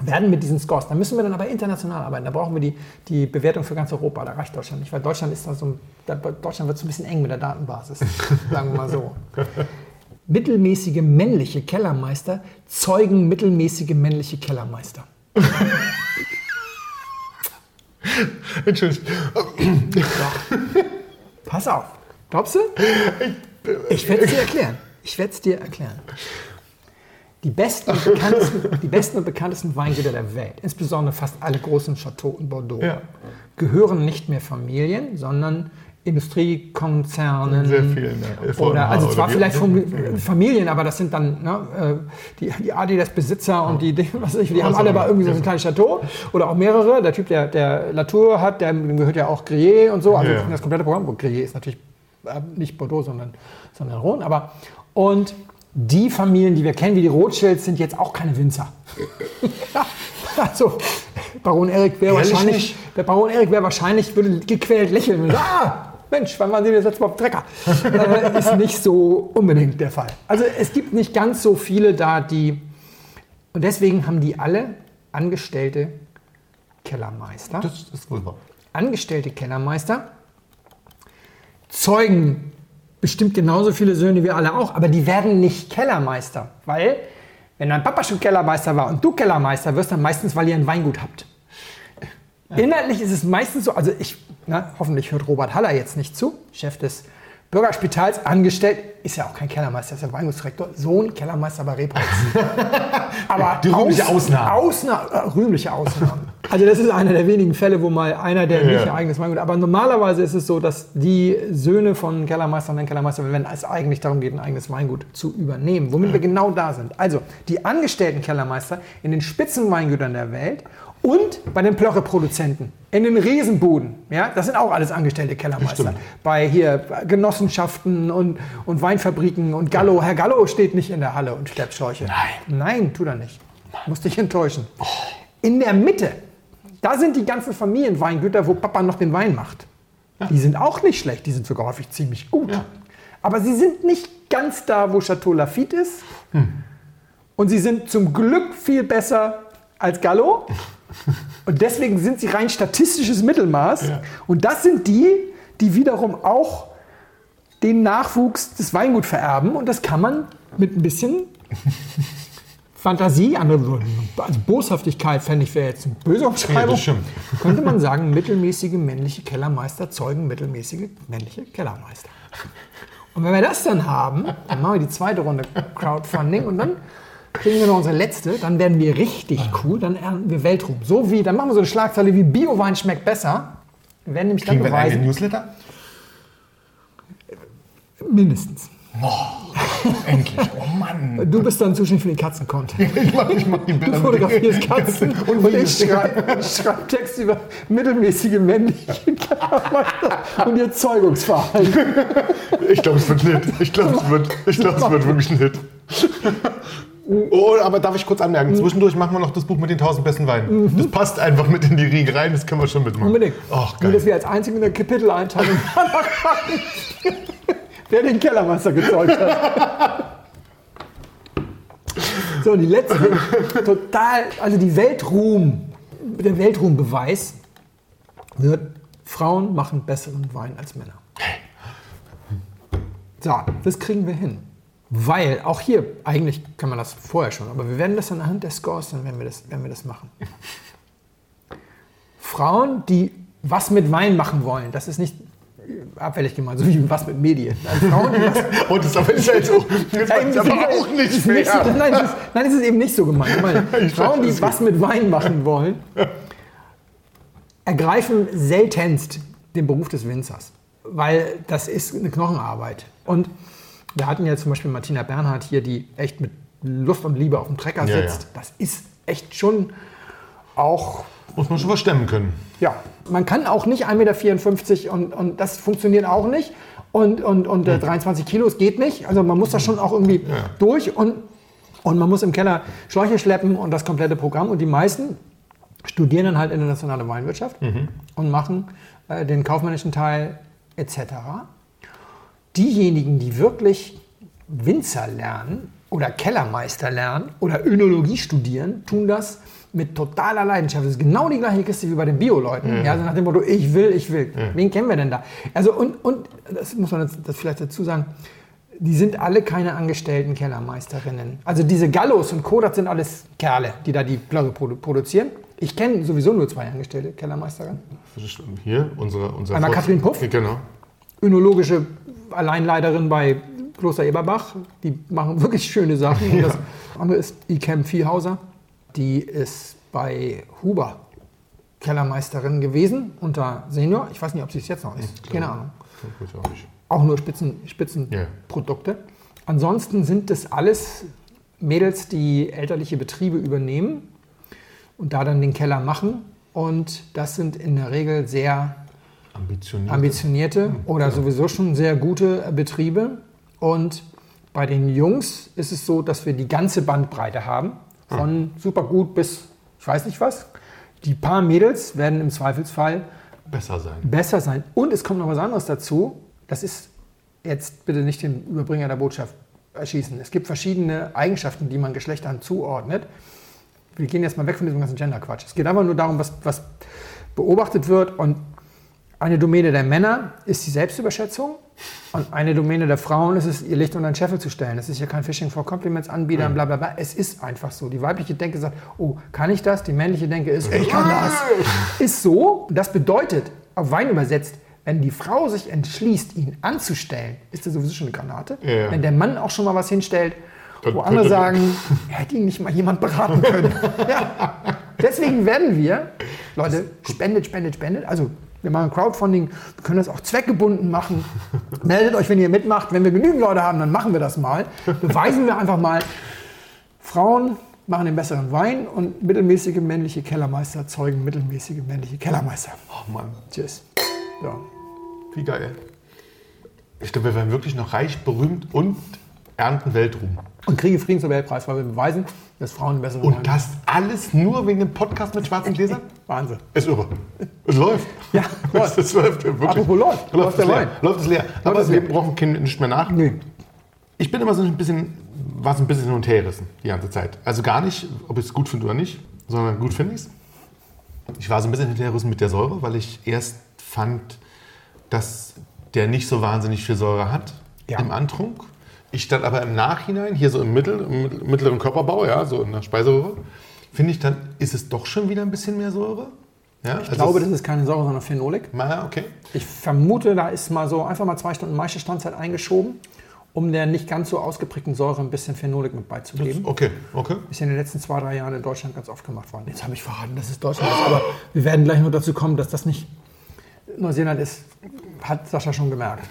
werden mit diesen Scores, da müssen wir dann aber international arbeiten. Da brauchen wir die, die Bewertung für ganz Europa. Da reicht Deutschland nicht, weil Deutschland ist da so, ein- da, Deutschland wird so ein bisschen eng mit der Datenbasis, sagen wir mal so. Mittelmäßige männliche Kellermeister zeugen mittelmäßige männliche Kellermeister. Entschuldigung. Pass auf. Glaubst du? Ich werde es dir erklären. Ich werde es dir erklären. Die besten, und bekanntesten, die besten und bekanntesten Weingüter der Welt, insbesondere fast alle großen Chateaux in Bordeaux, Ja. gehören nicht mehr Familien, sondern Industriekonzernen. Sehr viel, ne? Oder, also zwar vielleicht Fam- Familien, aber das sind dann ne, äh, die, die Adidas-Besitzer und die, die, was weiß ich, die haben alle immer. irgendwie so ein kleines Chateau oder auch mehrere. Der Typ, der, der Latour hat, der dem gehört ja auch Grelier und so. Also Ja. das komplette Programm. Grelier ist natürlich äh, nicht Bordeaux, sondern, sondern Rhône. Aber, und die Familien, die wir kennen, wie die Rothschilds, sind jetzt auch keine Winzer. also Baron Erik wäre wahrscheinlich, nicht? der Baron Erik wäre wahrscheinlich, würde gequält lächeln und sagen, ah, Mensch, wann waren Sie das letzte Mal auf Trecker? äh, ist nicht so unbedingt der Fall. Also es gibt nicht ganz so viele da, die, und deswegen haben die alle angestellte Kellermeister. Das ist wohl wahr. angestellte Kellermeister zeugen bestimmt genauso viele Söhne wie alle auch, aber die werden nicht Kellermeister, weil wenn dein Papa schon Kellermeister war und du Kellermeister wirst, dann meistens, weil ihr ein Weingut habt. Inhaltlich ist es meistens so, also ich, na, hoffentlich hört Robert Haller jetzt nicht zu, Chef des Bürgerspitals, angestellt, ist ja auch kein Kellermeister, ist ja Weingutsdirektor, Sohn Kellermeister bei Rebholz. Aber Die rühmliche Ausnahme. Ausnahme, äh, rühmliche Ausnahme. Also das ist einer der wenigen Fälle, wo mal einer, der nicht Ja. ihr eigenes Weingut, aber normalerweise ist es so, dass die Söhne von Kellermeistern und Kellermeister, wenn es eigentlich darum geht, ein eigenes Weingut zu übernehmen, womit wir genau da sind. Also die angestellten Kellermeister in den Spitzenweingütern der Welt und bei den Plörreproduzenten in den Riesenbuden. Ja, das sind auch alles angestellte Kellermeister. Stimmt. Bei hier Genossenschaften und, und Weinfabriken und Gallo. Herr Gallo steht nicht in der Halle und schleppt Schläuche. Nein. Nein, tut er nicht. Muss dich enttäuschen. In der Mitte, da sind die ganzen Familienweingüter, wo Papa noch den Wein macht. Die sind auch nicht schlecht, die sind sogar häufig ziemlich gut. Ja. Aber sie sind nicht ganz da, wo Chateau Lafitte ist. Und sie sind zum Glück viel besser als Gallo. Und deswegen sind sie rein statistisches Mittelmaß. Ja. Und das sind die, die wiederum auch den Nachwuchs des Weingut vererben. Und das kann man mit ein bisschen Fantasie, andere also Boshaftigkeit fände ich wäre jetzt eine böse Ja, Umschreibung. stimmt. könnte man sagen, mittelmäßige männliche Kellermeister zeugen mittelmäßige männliche Kellermeister. Und wenn wir das dann haben, dann machen wir die zweite Runde Crowdfunding und dann kriegen wir noch unsere letzte, dann werden wir richtig cool, dann ernten wir Weltruhm. So wie, dann machen wir so eine Schlagzeile wie Biowein schmeckt besser. Wir werden nämlich dann Kriegen wir einen eigenen beweisen, Newsletter? mindestens. Endlich. Oh Mann. Du bist dann zuständig für den Katzen-Content. Ich mach, ich mach die Du Bilder. fotografierst Katzen Und und, ich schreibe schreib Text über mittelmäßige männliche Kellermeister und ihr Zeugungsverhalten. Ich glaube, es wird ein Hit. Ich glaube, es wird, ich glaube, es wird wirklich ein Hit. Oh, aber darf ich kurz anmerken? Zwischendurch machen wir noch das Buch mit den 1000 besten Weinen. Das passt einfach mit in die Riege rein, das können wir schon mitmachen. Unbedingt. Ach, Nur, dass geil. wir als einzige in der Kapiteleinteilung wer den Kellermeister gezeugt hat. So, und die letzte, total, also die Weltruhm, der Weltruhmbeweis wird, Frauen machen besseren Wein als Männer. So, das kriegen wir hin. Weil, auch hier, eigentlich kann man das vorher schon, aber wir werden das anhand der Scores, dann werden wir das, werden wir das machen. Frauen, die was mit Wein machen wollen, das ist nicht abfällig gemeint, so wie was mit Medien. Also Frauen, die was, Und das ist aber halt auch, das Nein, ist aber auch nicht ist nicht so, fair. nein, das ist, nein, das ist eben nicht so gemeint. Meine, Frauen, die was mit Wein machen wollen, ergreifen seltenst den Beruf des Winzers, weil das ist eine Knochenarbeit. Und wir hatten ja zum Beispiel Martina Bernhardt hier, die echt mit Lust und Liebe auf dem Trecker sitzt. ja. Das ist echt schon auch Muss man schon was stemmen können. ja, man kann auch nicht 1,54 Meter und, und das funktioniert auch nicht. Und, und, und äh, 23 Kilo, es geht nicht. Also man muss da schon auch irgendwie Ja. durch und, und man muss im Keller Schläuche schleppen und das komplette Programm. Und die meisten studieren dann halt internationale Weinwirtschaft und machen äh, den kaufmännischen Teil etc. Diejenigen, die wirklich Winzer lernen oder Kellermeister lernen oder Önologie studieren, tun das mit totaler Leidenschaft. Das ist genau die gleiche Kiste wie bei den Bio-Leuten. Ja, also nach dem Motto, ich will, ich will. Wen kennen wir denn da? Also und, und das muss man jetzt, das vielleicht dazu sagen, die sind alle keine angestellten Kellermeisterinnen. Also diese Gallos und Co., das sind alles Kerle, die da die Plörre produ produzieren. Ich kenne sowieso nur zwei angestellte Kellermeisterinnen. Hier, unsere, unser Einmal Katrin Puff. Genau. Önologische Alleinleiterin bei Kloster Eberbach. Die machen wirklich schöne Sachen. Und das andere ist Ikem Viehhauser. Die ist bei Huber Kellermeisterin gewesen unter Senior. Ich weiß nicht, ob sie es jetzt noch ist. Keine Ahnung. Auch. Auch nur Spitzen, Spitzenprodukte. Ansonsten sind das alles Mädels, die elterliche Betriebe übernehmen und da dann den Keller machen. Und das sind in der Regel sehr Ambitioniert. ambitionierte oder sowieso schon sehr gute Betriebe. Und bei den Jungs ist es so, dass wir die ganze Bandbreite haben. Von super gut bis ich weiß nicht was. Die paar Mädels werden im Zweifelsfall Besser sein. besser sein. Und es kommt noch was anderes dazu. Das ist jetzt bitte nicht den Überbringer der Botschaft erschießen. Es gibt verschiedene Eigenschaften, die man Geschlechtern zuordnet. Wir gehen jetzt mal weg von diesem ganzen Gender-Quatsch. Es geht einfach nur darum, was, was beobachtet wird. Und eine Domäne der Männer ist die Selbstüberschätzung. Und eine Domäne der Frauen ist es, ihr Licht unter den Scheffel zu stellen. Das ist ja kein Phishing for Compliments Anbieter, bla bla bla. Es ist einfach so. Die weibliche Denke sagt, oh, kann ich das? Die männliche Denke ist, ich kann das. Ist so. Das bedeutet, auf Wein übersetzt, wenn die Frau sich entschließt, ihn anzustellen, ist das sowieso schon eine Granate. Ja. Wenn der Mann auch schon mal was hinstellt, wo andere sagen, hätte ihn nicht mal jemand beraten können. ja. Deswegen werden wir, Leute, spendet, spendet, spendet. Also wir machen Crowdfunding, wir können das auch zweckgebunden machen. Meldet euch, wenn ihr mitmacht. Wenn wir genügend Leute haben, dann machen wir das mal. Beweisen wir einfach mal, Frauen machen den besseren Wein und mittelmäßige männliche Kellermeister zeugen mittelmäßige männliche Kellermeister. Oh Mann, Tschüss. So. wie geil. Ich glaube, wir werden wirklich noch reich, berühmt und ernten Weltruhm. Und kriege Friedensnobelpreis, weil wir beweisen, dass Frauen Wein Und das alles nur wegen dem Podcast mit schwarzen Gläsern? Wahnsinn. Ist irre. Es läuft. Ja, es, es läuft wirklich. Apropos läuft. Läuft, Läuft es der leer. Wein. Läuft es leer. Aber es wir leer. brauchen kein- nicht mehr nach. Nee. Ich bin immer so ein bisschen, war ein bisschen hin und her gerissen die ganze Zeit. Also gar nicht, ob ich es gut finde oder nicht, sondern gut finde ich es. Ich war so ein bisschen hinterhergerissen mit der Säure, weil ich erst fand, dass der nicht so wahnsinnig viel Säure hat Ja. im Antrunk. Ich dann aber im Nachhinein, hier so im, Mittel, im mittleren Körperbau, ja, so in der Speiseröhre, finde ich dann, ist es doch schon wieder ein bisschen mehr Säure. Ja, Ich glaube, das ist keine Säure, sondern Phenolik. Na, okay. Ich vermute, da ist mal so einfach mal zwei Stunden Maischestandzeit eingeschoben, um der nicht ganz so ausgeprägten Säure ein bisschen Phenolik mit beizugeben. Okay, okay. Ist ja in den letzten zwei, drei Jahren in Deutschland ganz oft gemacht worden. Jetzt habe ich verraten, dass es Deutschland ist, aber wir werden gleich noch dazu kommen, dass das nicht Neuseeland ist, hat Sascha schon gemerkt.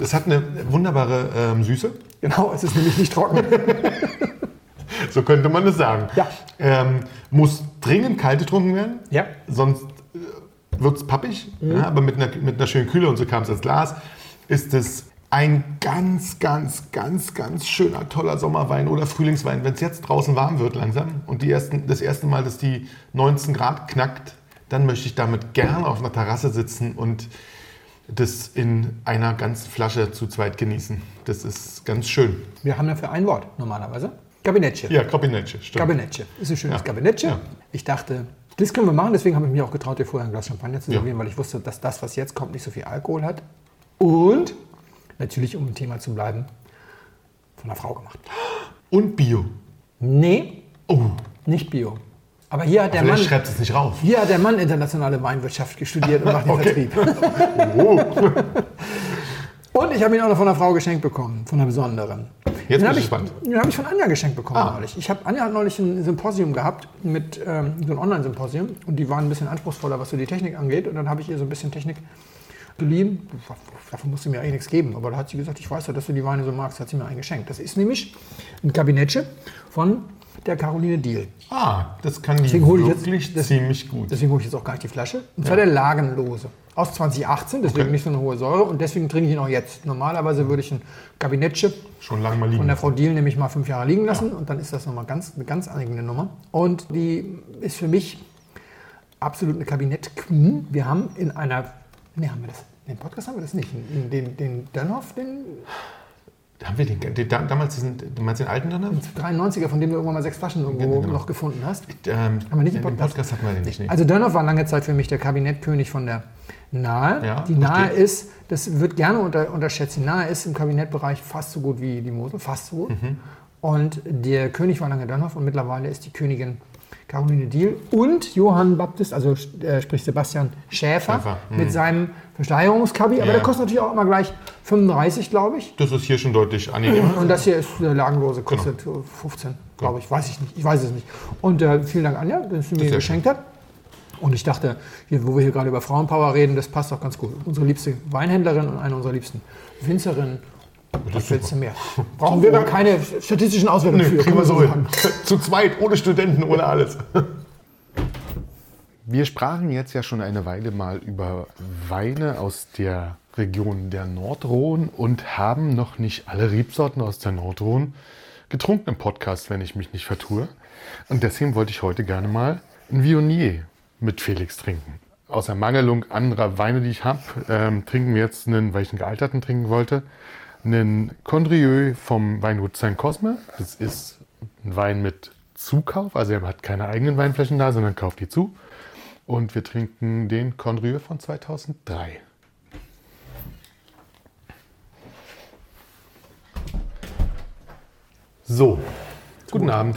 Es hat eine wunderbare ähm, Süße. Genau, es ist nämlich nicht trocken. So könnte man es sagen. Ja. Ähm, muss dringend kalt getrunken werden. Ja. Sonst äh, wird es pappig. Ja, aber mit einer, mit einer schönen Kühle und so kam es ins Glas. Ist es ein ganz, ganz, ganz, ganz schöner, toller Sommerwein oder Frühlingswein. Wenn es jetzt draußen warm wird langsam und die ersten, das erste Mal, dass die 19 Grad knackt, dann möchte ich damit gerne auf einer Terrasse sitzen und das in einer ganzen Flasche zu zweit genießen. Das ist ganz schön. Wir haben dafür ein Wort normalerweise. Gabinettchen. Ja, Kabinetje, stimmt. Gabinettchen. Ist ein schönes Ja. Gabinettchen. Ja. Ich dachte, das können wir machen, deswegen habe ich mich auch getraut, dir vorher ein Glas Champagner zu Ja. servieren, weil ich wusste, dass das, was jetzt kommt, nicht so viel Alkohol hat. Und natürlich, um im Thema zu bleiben, von einer Frau gemacht. Und Bio. Nee, Oh, nicht Bio. Aber hier hat der vielleicht Mann, schreibt es nicht rauf. hier hat der Mann internationale Weinwirtschaft studiert und macht den Okay. Vertrieb. Oh. Und ich habe ihn auch noch von einer Frau geschenkt bekommen, von einer besonderen. Jetzt bin den habe ich gespannt. den habe ich von Anja geschenkt bekommen Ah. neulich. Ich habe Anja hat neulich ein Symposium gehabt mit ähm, so ein Online-Symposium und die waren ein bisschen anspruchsvoller, was so die Technik angeht. Und dann habe ich ihr so ein bisschen Technik geliehen. Dafür musste mir eigentlich nichts geben, aber da hat sie gesagt, ich weiß ja, dass du die Weine so magst, hat sie mir einen geschenkt. Das ist nämlich ein Kabinettchen von der Caroline Diel. Ah, das kann die Deswegen hole ich jetzt- wirklich das- ziemlich gut. Deswegen hole ich jetzt auch gar nicht die Flasche. Und zwar der Lagenlose. Aus 2018, deswegen Okay. nicht so eine hohe Säure. Und deswegen trinke ich ihn auch jetzt. Normalerweise würde ich ein Kabinettchen Schon lange mal von liegen. der Frau Diel nämlich mal fünf Jahre liegen lassen. Und dann ist das nochmal ganz, eine ganz eigene Nummer. Und die ist für mich absolut eine Kabinett-Queen. Wir haben in einer, ne, haben wir das, in dem Podcast haben wir das nicht. In den, den Dönhoff, den Haben wir den, den da- damals diesen, du meinst den alten dann? 93er, von dem du irgendwann mal sechs Flaschen irgendwo Genau. noch gefunden hast. Ähm, Haben wir nicht den Podcast? Podcast hatten wir den nicht. Nee. Also Dönhoff war lange Zeit für mich der Kabinettkönig von der Nahe. Ja, die Nahe verstehe. ist, das wird gerne unter, unterschätzt, die Nahe ist im Kabinettbereich fast so gut wie die Mosel, fast so gut. Mhm. Und der König war lange Dönhoff und mittlerweile ist die Königin Caroline Diel und Johann Baptist, also äh, sprich Sebastian Schäfer, Schäfer, mhm. mit seinem Versteigerungskabi. Aber Ja. der kostet natürlich auch immer gleich 35, glaube ich. Das ist hier schon deutlich angenehmer. Und das hier ist eine lagenlose, kostet Genau. 15, glaube ich. Weiß ich nicht. Ich weiß es nicht. Und äh, vielen Dank, Anja, dass sie mir sehr geschenkt hat. Und ich dachte, hier, wo wir hier gerade über Frauenpower reden, das passt doch ganz gut. Unsere liebste Weinhändlerin und eine unserer liebsten Winzerinnen. Was willst du mehr? Brauchen wir gar keine statistischen Auswertungen für. kriegen kann wir so sagen. hin. Zu zweit, ohne Studenten, ohne alles. Wir sprachen jetzt ja schon eine Weile mal über Weine aus der Region der Nordrhone und haben noch nicht alle Rebsorten aus der Nordrhone getrunken im Podcast, wenn ich mich nicht vertue. Und deswegen wollte ich heute gerne mal ein Viognier mit Felix trinken. Aus Ermangelung anderer Weine, die ich habe, ähm, trinken wir jetzt einen, weil ich einen gealterten trinken wollte, einen Condrieu vom Weingut Saint Cosme. Das ist ein Wein mit Zukauf, also er hat keine eigenen Weinflächen da, sondern kauft die zu. Und wir trinken den Condrieu von 2003. So, guten Abend.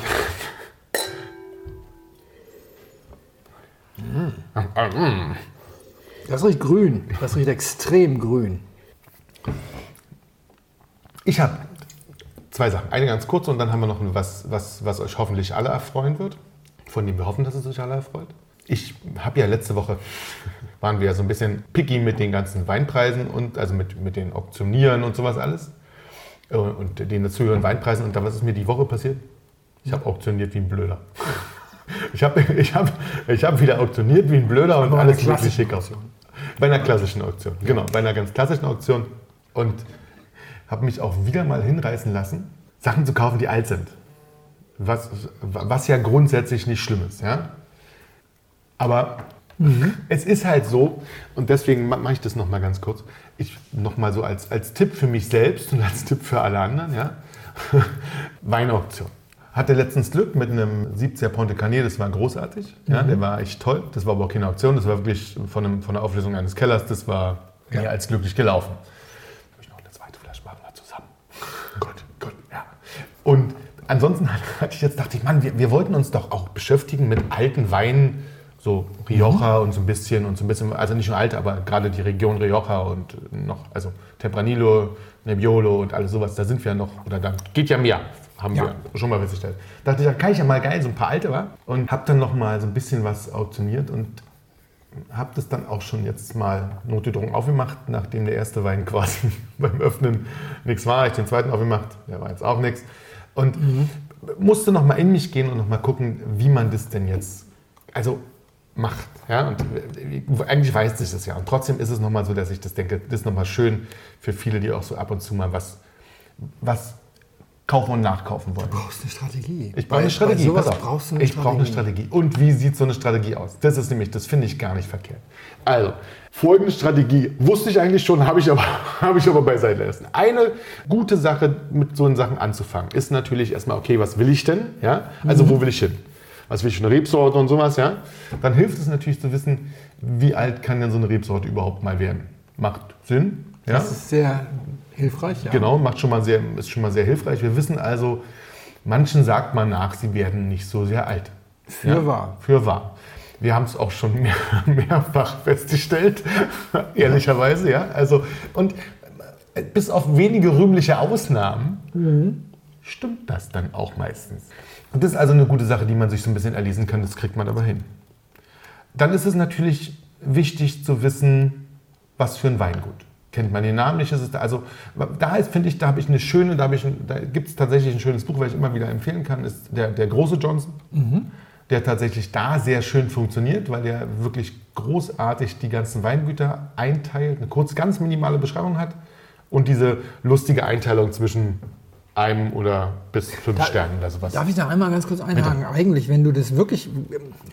Das riecht grün. Das riecht extrem grün. Ich habe zwei Sachen. Eine ganz kurze und dann haben wir noch was, was, was euch hoffentlich alle erfreuen wird. Von dem wir hoffen, dass es euch alle erfreut. Ich habe ja letzte Woche, waren wir ja so ein bisschen picky mit den ganzen Weinpreisen und also mit, mit den Auktionieren und sowas alles. Äh, Und den dazugehörigen Weinpreisen. Und da was ist mir die Woche passiert? Ich habe auktioniert wie ein Blöder. Ich habe ich hab, ich hab wieder auktioniert wie ein Blöder und alles wirklich schick aus. Bei einer klassischen Auktion, genau. Bei einer ganz klassischen Auktion. Und habe mich auch wieder mal hinreißen lassen, Sachen zu kaufen, die alt sind. Was, was ja grundsätzlich nicht schlimm ist. Ja? Aber es ist halt so, und deswegen ma- mache ich das nochmal ganz kurz, ich nochmal so als, als Tipp für mich selbst und als Tipp für alle anderen, ja? Weinauktion. Hatte letztens Glück mit einem 70er Ponte Carnier, das war großartig, ja? der war echt toll. Das war aber auch keine Auktion, das war wirklich von, einem, von der Auflösung eines Kellers, das war mehr als glücklich gelaufen. Habe ich noch eine zweite Flasche machen wir zusammen. Gott, Gott, ja. Und ansonsten hatte ich jetzt, dachte ich, Mann, wir, wir wollten uns doch auch beschäftigen mit alten Weinen, so Rioja und so ein bisschen und so ein bisschen, also nicht nur alte, aber gerade die Region Rioja und noch, also Tempranillo, Nebbiolo und alles sowas, da sind wir noch, oder da geht ja mehr, haben Ja. wir schon mal festgestellt. Dachte ich, da kann ich ja mal geil so ein paar alte war und habe dann noch mal so ein bisschen was auktioniert und habe das dann auch schon jetzt mal notgedrungen aufgemacht, nachdem der erste Wein quasi beim Öffnen nichts war. Ich den zweiten aufgemacht, der war jetzt auch nichts. Und musste noch mal in mich gehen und noch mal gucken, wie man das denn jetzt also macht. Ja? Und äh, eigentlich weiß ich das ja. Und trotzdem ist es noch mal so, dass ich das denke, das ist noch mal schön für viele, die auch so ab und zu mal was, was kaufen und nachkaufen wollen. Du brauchst eine Strategie. Ich brauche eine Strategie. Pass auf. brauchst du eine ich brauche eine Strategie. Und wie sieht so eine Strategie aus? Das ist nämlich, das finde ich gar nicht verkehrt. Also, folgende Strategie wusste ich eigentlich schon, habe ich, aber, habe ich aber beiseite lassen. Eine gute Sache, mit so Sachen anzufangen, ist natürlich erstmal, okay, was will ich denn? Ja? Also, Mhm. wo will ich hin? Was will ich für eine Rebsorte und sowas? Ja? Dann hilft es natürlich zu wissen, wie alt kann denn so eine Rebsorte überhaupt mal werden? Macht Sinn. Ja? Das ist sehr hilfreich, ja. Genau, macht schon mal sehr, ist schon mal sehr hilfreich. Wir wissen also, manchen sagt man nach, sie werden nicht so sehr alt. Für wahr. Für wahr. Wir haben es auch schon mehr, mehrfach festgestellt, ehrlicherweise, ja. Also, und äh, bis auf wenige rühmliche Ausnahmen stimmt das dann auch meistens. Und das ist also eine gute Sache, die man sich so ein bisschen erlesen kann, das kriegt man aber hin. Dann ist es natürlich wichtig zu wissen, was für ein Weingut. Kennt man den Namen nicht? Ist also da ist, finde ich, da habe ich eine schöne, da, ein, da gibt es tatsächlich ein schönes Buch, was ich immer wieder empfehlen kann, ist der, der große Johnson, der tatsächlich da sehr schön funktioniert, weil der wirklich großartig die ganzen Weingüter einteilt, eine kurz, ganz minimale Beschreibung hat und diese lustige Einteilung zwischen einem oder bis fünf Da- Sternen oder sowas. Darf ich da einmal ganz kurz einhaken? Eigentlich, wenn du das wirklich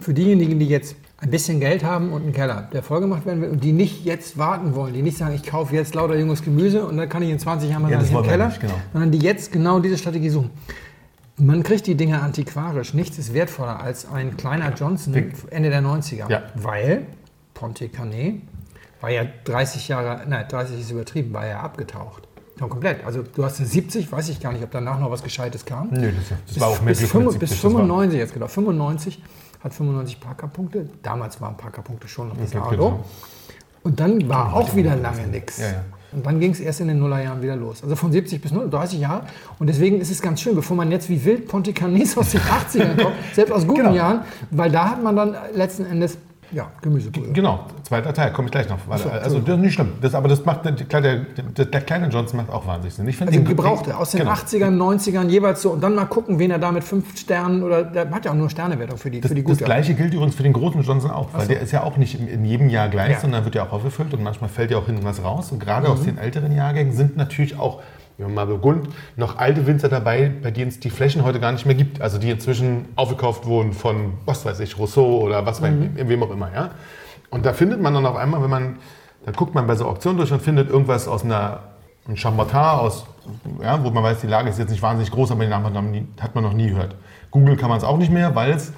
für diejenigen, die jetzt ein bisschen Geld haben und einen Keller, der vollgemacht werden will und die nicht jetzt warten wollen, die nicht sagen, ich kaufe jetzt lauter junges Gemüse und dann kann ich in 20 Jahren mal Ja, wir Keller, nicht, genau. sondern die jetzt genau diese Strategie suchen. Man kriegt die Dinge antiquarisch. Nichts ist wertvoller als ein kleiner Johnson Ende der 90er. Ja. Weil Ponte Canet war ja 30 Jahre, nein, 30 ist übertrieben, war ja abgetaucht. Ja, komplett. Also du hast eine 70, weiß ich gar nicht, ob danach noch was Gescheites kam. Nö, das, das war auch mehr bis, Glück fünf- mit bis 70, das war- 95 jetzt genau. 95 hat 95 Parker-Punkte. Damals waren Parker-Punkte schon noch bisschen Okay, Auto. genau. Und dann war auch wieder lange nichts. Ja, ja. Und dann ging es erst in den Nullerjahren wieder los. Also von 70 bis 0, 30 Jahre. Und deswegen ist es ganz schön, bevor man jetzt wie wild Ponte aus den 80ern kommt, selbst aus guten Genau. Jahren, weil da hat man dann letzten Endes Ja, Gemüsebrühe. Genau, zweiter Teil, komme ich gleich noch. Weil, so, also das ist nicht schlimm. Das, aber das macht, klar, der, der, der kleine Johnson macht auch wahnsinnig Sinn. Ich Also den- gebrauchte, aus den genau. 80ern, 90ern jeweils so. Und dann mal gucken, wen er da mit fünf Sternen oder der hat ja auch nur Sternewertung für die, Das, für die das gute. gleiche gilt übrigens für den großen Johnson auch, weil der ist ja auch nicht in, in jedem Jahr gleich, Ja. sondern wird ja auch aufgefüllt und manchmal fällt ja auch hinten was raus. Und gerade aus den älteren Jahrgängen sind natürlich auch, wenn man mal Burgund, noch alte Winzer dabei, bei denen es die Flächen heute gar nicht mehr gibt. Also die inzwischen aufgekauft wurden von, was weiß ich, Rousseau oder was weiß wem auch immer. Ja? Und da findet man dann auf einmal, wenn man, da guckt man bei so Auktionen durch und findet irgendwas aus einer ein Chambertin aus, ja, wo man weiß, die Lage ist jetzt nicht wahnsinnig groß, aber den Namen hat man, noch nie gehört. Google kann man es auch nicht mehr, weil es,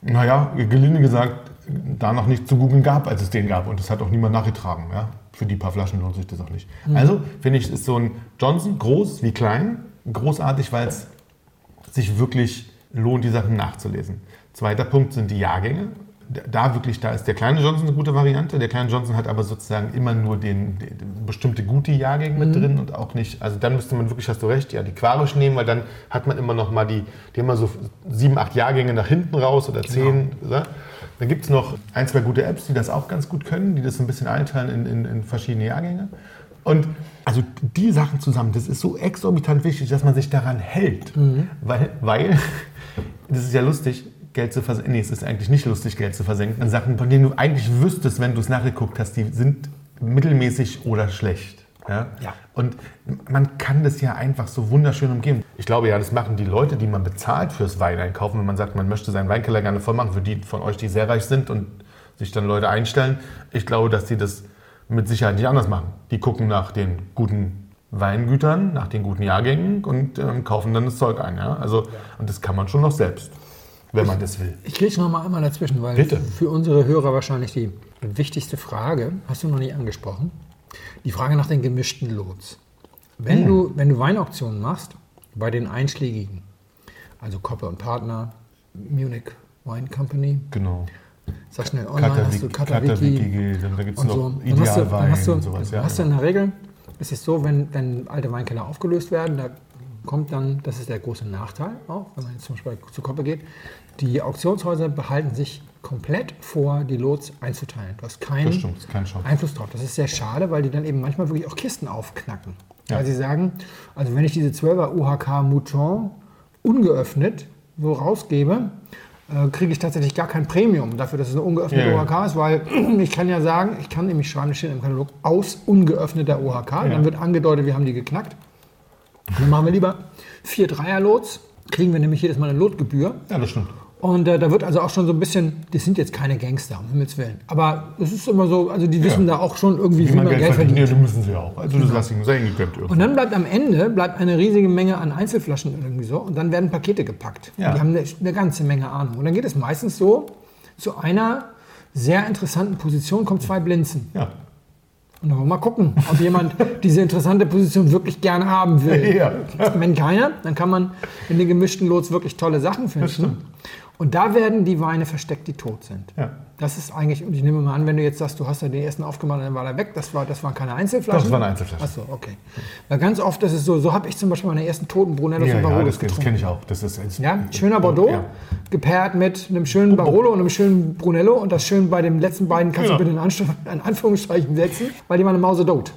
naja, gelinde gesagt, da noch nicht zu googeln gab, als es den gab. Und das hat auch niemand nachgetragen. Ja? Für die paar Flaschen lohnt sich das auch nicht. Also finde ich, ist so ein Johnson groß wie klein, großartig, weil es sich wirklich lohnt, die Sachen nachzulesen. Zweiter Punkt sind die Jahrgänge. Da wirklich, da ist der kleine Johnson eine gute Variante. Der kleine Johnson hat aber sozusagen immer nur den, den bestimmte gute Jahrgänge mit drin und auch nicht. Also dann müsste man wirklich, hast du recht, ja, die Quarisch nehmen, weil dann hat man immer noch mal die, die haben immer so sieben, acht Jahrgänge nach hinten raus oder zehn. Oder? Dann gibt es noch ein, zwei gute Apps, die das auch ganz gut können, die das ein bisschen einteilen in, in, in verschiedene Jahrgänge. Und also die Sachen zusammen, das ist so exorbitant wichtig, dass man sich daran hält. Weil, weil, das ist ja lustig, Geld zu versenken. Nee, es ist eigentlich nicht lustig, Geld zu versenken an Sachen, von denen du eigentlich wüsstest, wenn du es nachgeguckt hast, die sind mittelmäßig oder schlecht. Ja? Ja. Und man kann das ja einfach so wunderschön umgehen. Ich glaube ja, das machen die Leute, die man bezahlt fürs Weineinkaufen, wenn man sagt, man möchte seinen Weinkeller gerne voll machen, für die von euch, die sehr reich sind und sich dann Leute einstellen. Ich glaube, dass die das mit Sicherheit nicht anders machen. Die gucken nach den guten Weingütern, nach den guten Jahrgängen und ähm, kaufen dann das Zeug ein. Ja? Also, Und das kann man schon noch selbst, wenn man das will. Ich kriege noch mal einmal dazwischen, weil Bitte. für unsere Hörer wahrscheinlich die wichtigste Frage, hast du noch nicht angesprochen, die Frage nach den gemischten Lots. Wenn, Hm. du, wenn du Weinauktionen machst, bei den einschlägigen, also Koppe und Partner, Munich Wine Company, Genau. sag schnell online, hast du Katawiki Katawiki, dann da gibt es noch so. Idealwein hast du, und sowas. Ja, hast du in der Regel, ist es so, wenn, wenn alte Weinkeller aufgelöst werden, da kommt dann, das ist der große Nachteil auch, wenn man jetzt zum Beispiel zu Koppe geht, die Auktionshäuser behalten sich komplett vor, die Lots einzuteilen. Du hast keinen Das stimmt, kein. Einfluss drauf. Das ist sehr schade, weil die dann eben manchmal wirklich auch Kisten aufknacken. Ja. Weil sie sagen, also wenn ich diese 12er UHK Mouton ungeöffnet so rausgebe, äh, kriege ich tatsächlich gar kein Premium dafür, dass es eine ungeöffnete Ja, ja. OHK ist, weil ich kann ja sagen, ich kann nämlich schreiben, steht im Katalog, aus ungeöffneter OHK. Dann wird angedeutet, wir haben die geknackt. Dann machen wir lieber vier Dreier-Lots, kriegen wir nämlich jedes Mal eine Lotgebühr. ja, das stimmt. Und äh, da wird also auch schon so ein bisschen, das sind jetzt keine Gangster, um Himmels Willen. Aber es ist immer so, also die wissen da auch schon irgendwie, wie, man Geld verdient. Ja, die müssen sie auch. Also das lassen sie gegönnt Und dann bleibt am Ende bleibt eine riesige Menge an Einzelflaschen irgendwie so und dann werden Pakete gepackt. Ja. Die haben eine, eine ganze Menge Ahnung. Und dann geht es meistens so, zu einer sehr interessanten Position kommen zwei Blinzen. Ja. Und dann wollen wir mal gucken, ob jemand diese interessante Position wirklich gerne haben will. Ja. Wenn keiner, dann kann man in den gemischten Lots wirklich tolle Sachen finden. Und da werden die Weine versteckt, die tot sind. Ja. Das ist eigentlich, und ich nehme mal an, wenn du jetzt sagst, du hast ja den ersten aufgemacht und dann war er weg, das, war, das waren keine Einzelflaschen. Das waren Einzelflaschen. Achso, okay. Weil ganz oft ist es so, so habe ich zum Beispiel meine ersten toten Brunellos Ja, und ja, Barolos das, das getrunken. kenne ich auch. Das ist ist- Ja, schöner Bordeaux, Ja. gepaart mit einem schönen Barolo und einem schönen Brunello. Und das schön bei den letzten beiden kannst Ja. du bitte in, Anführungsstrichen setzen, weil die waren eine Mausedote.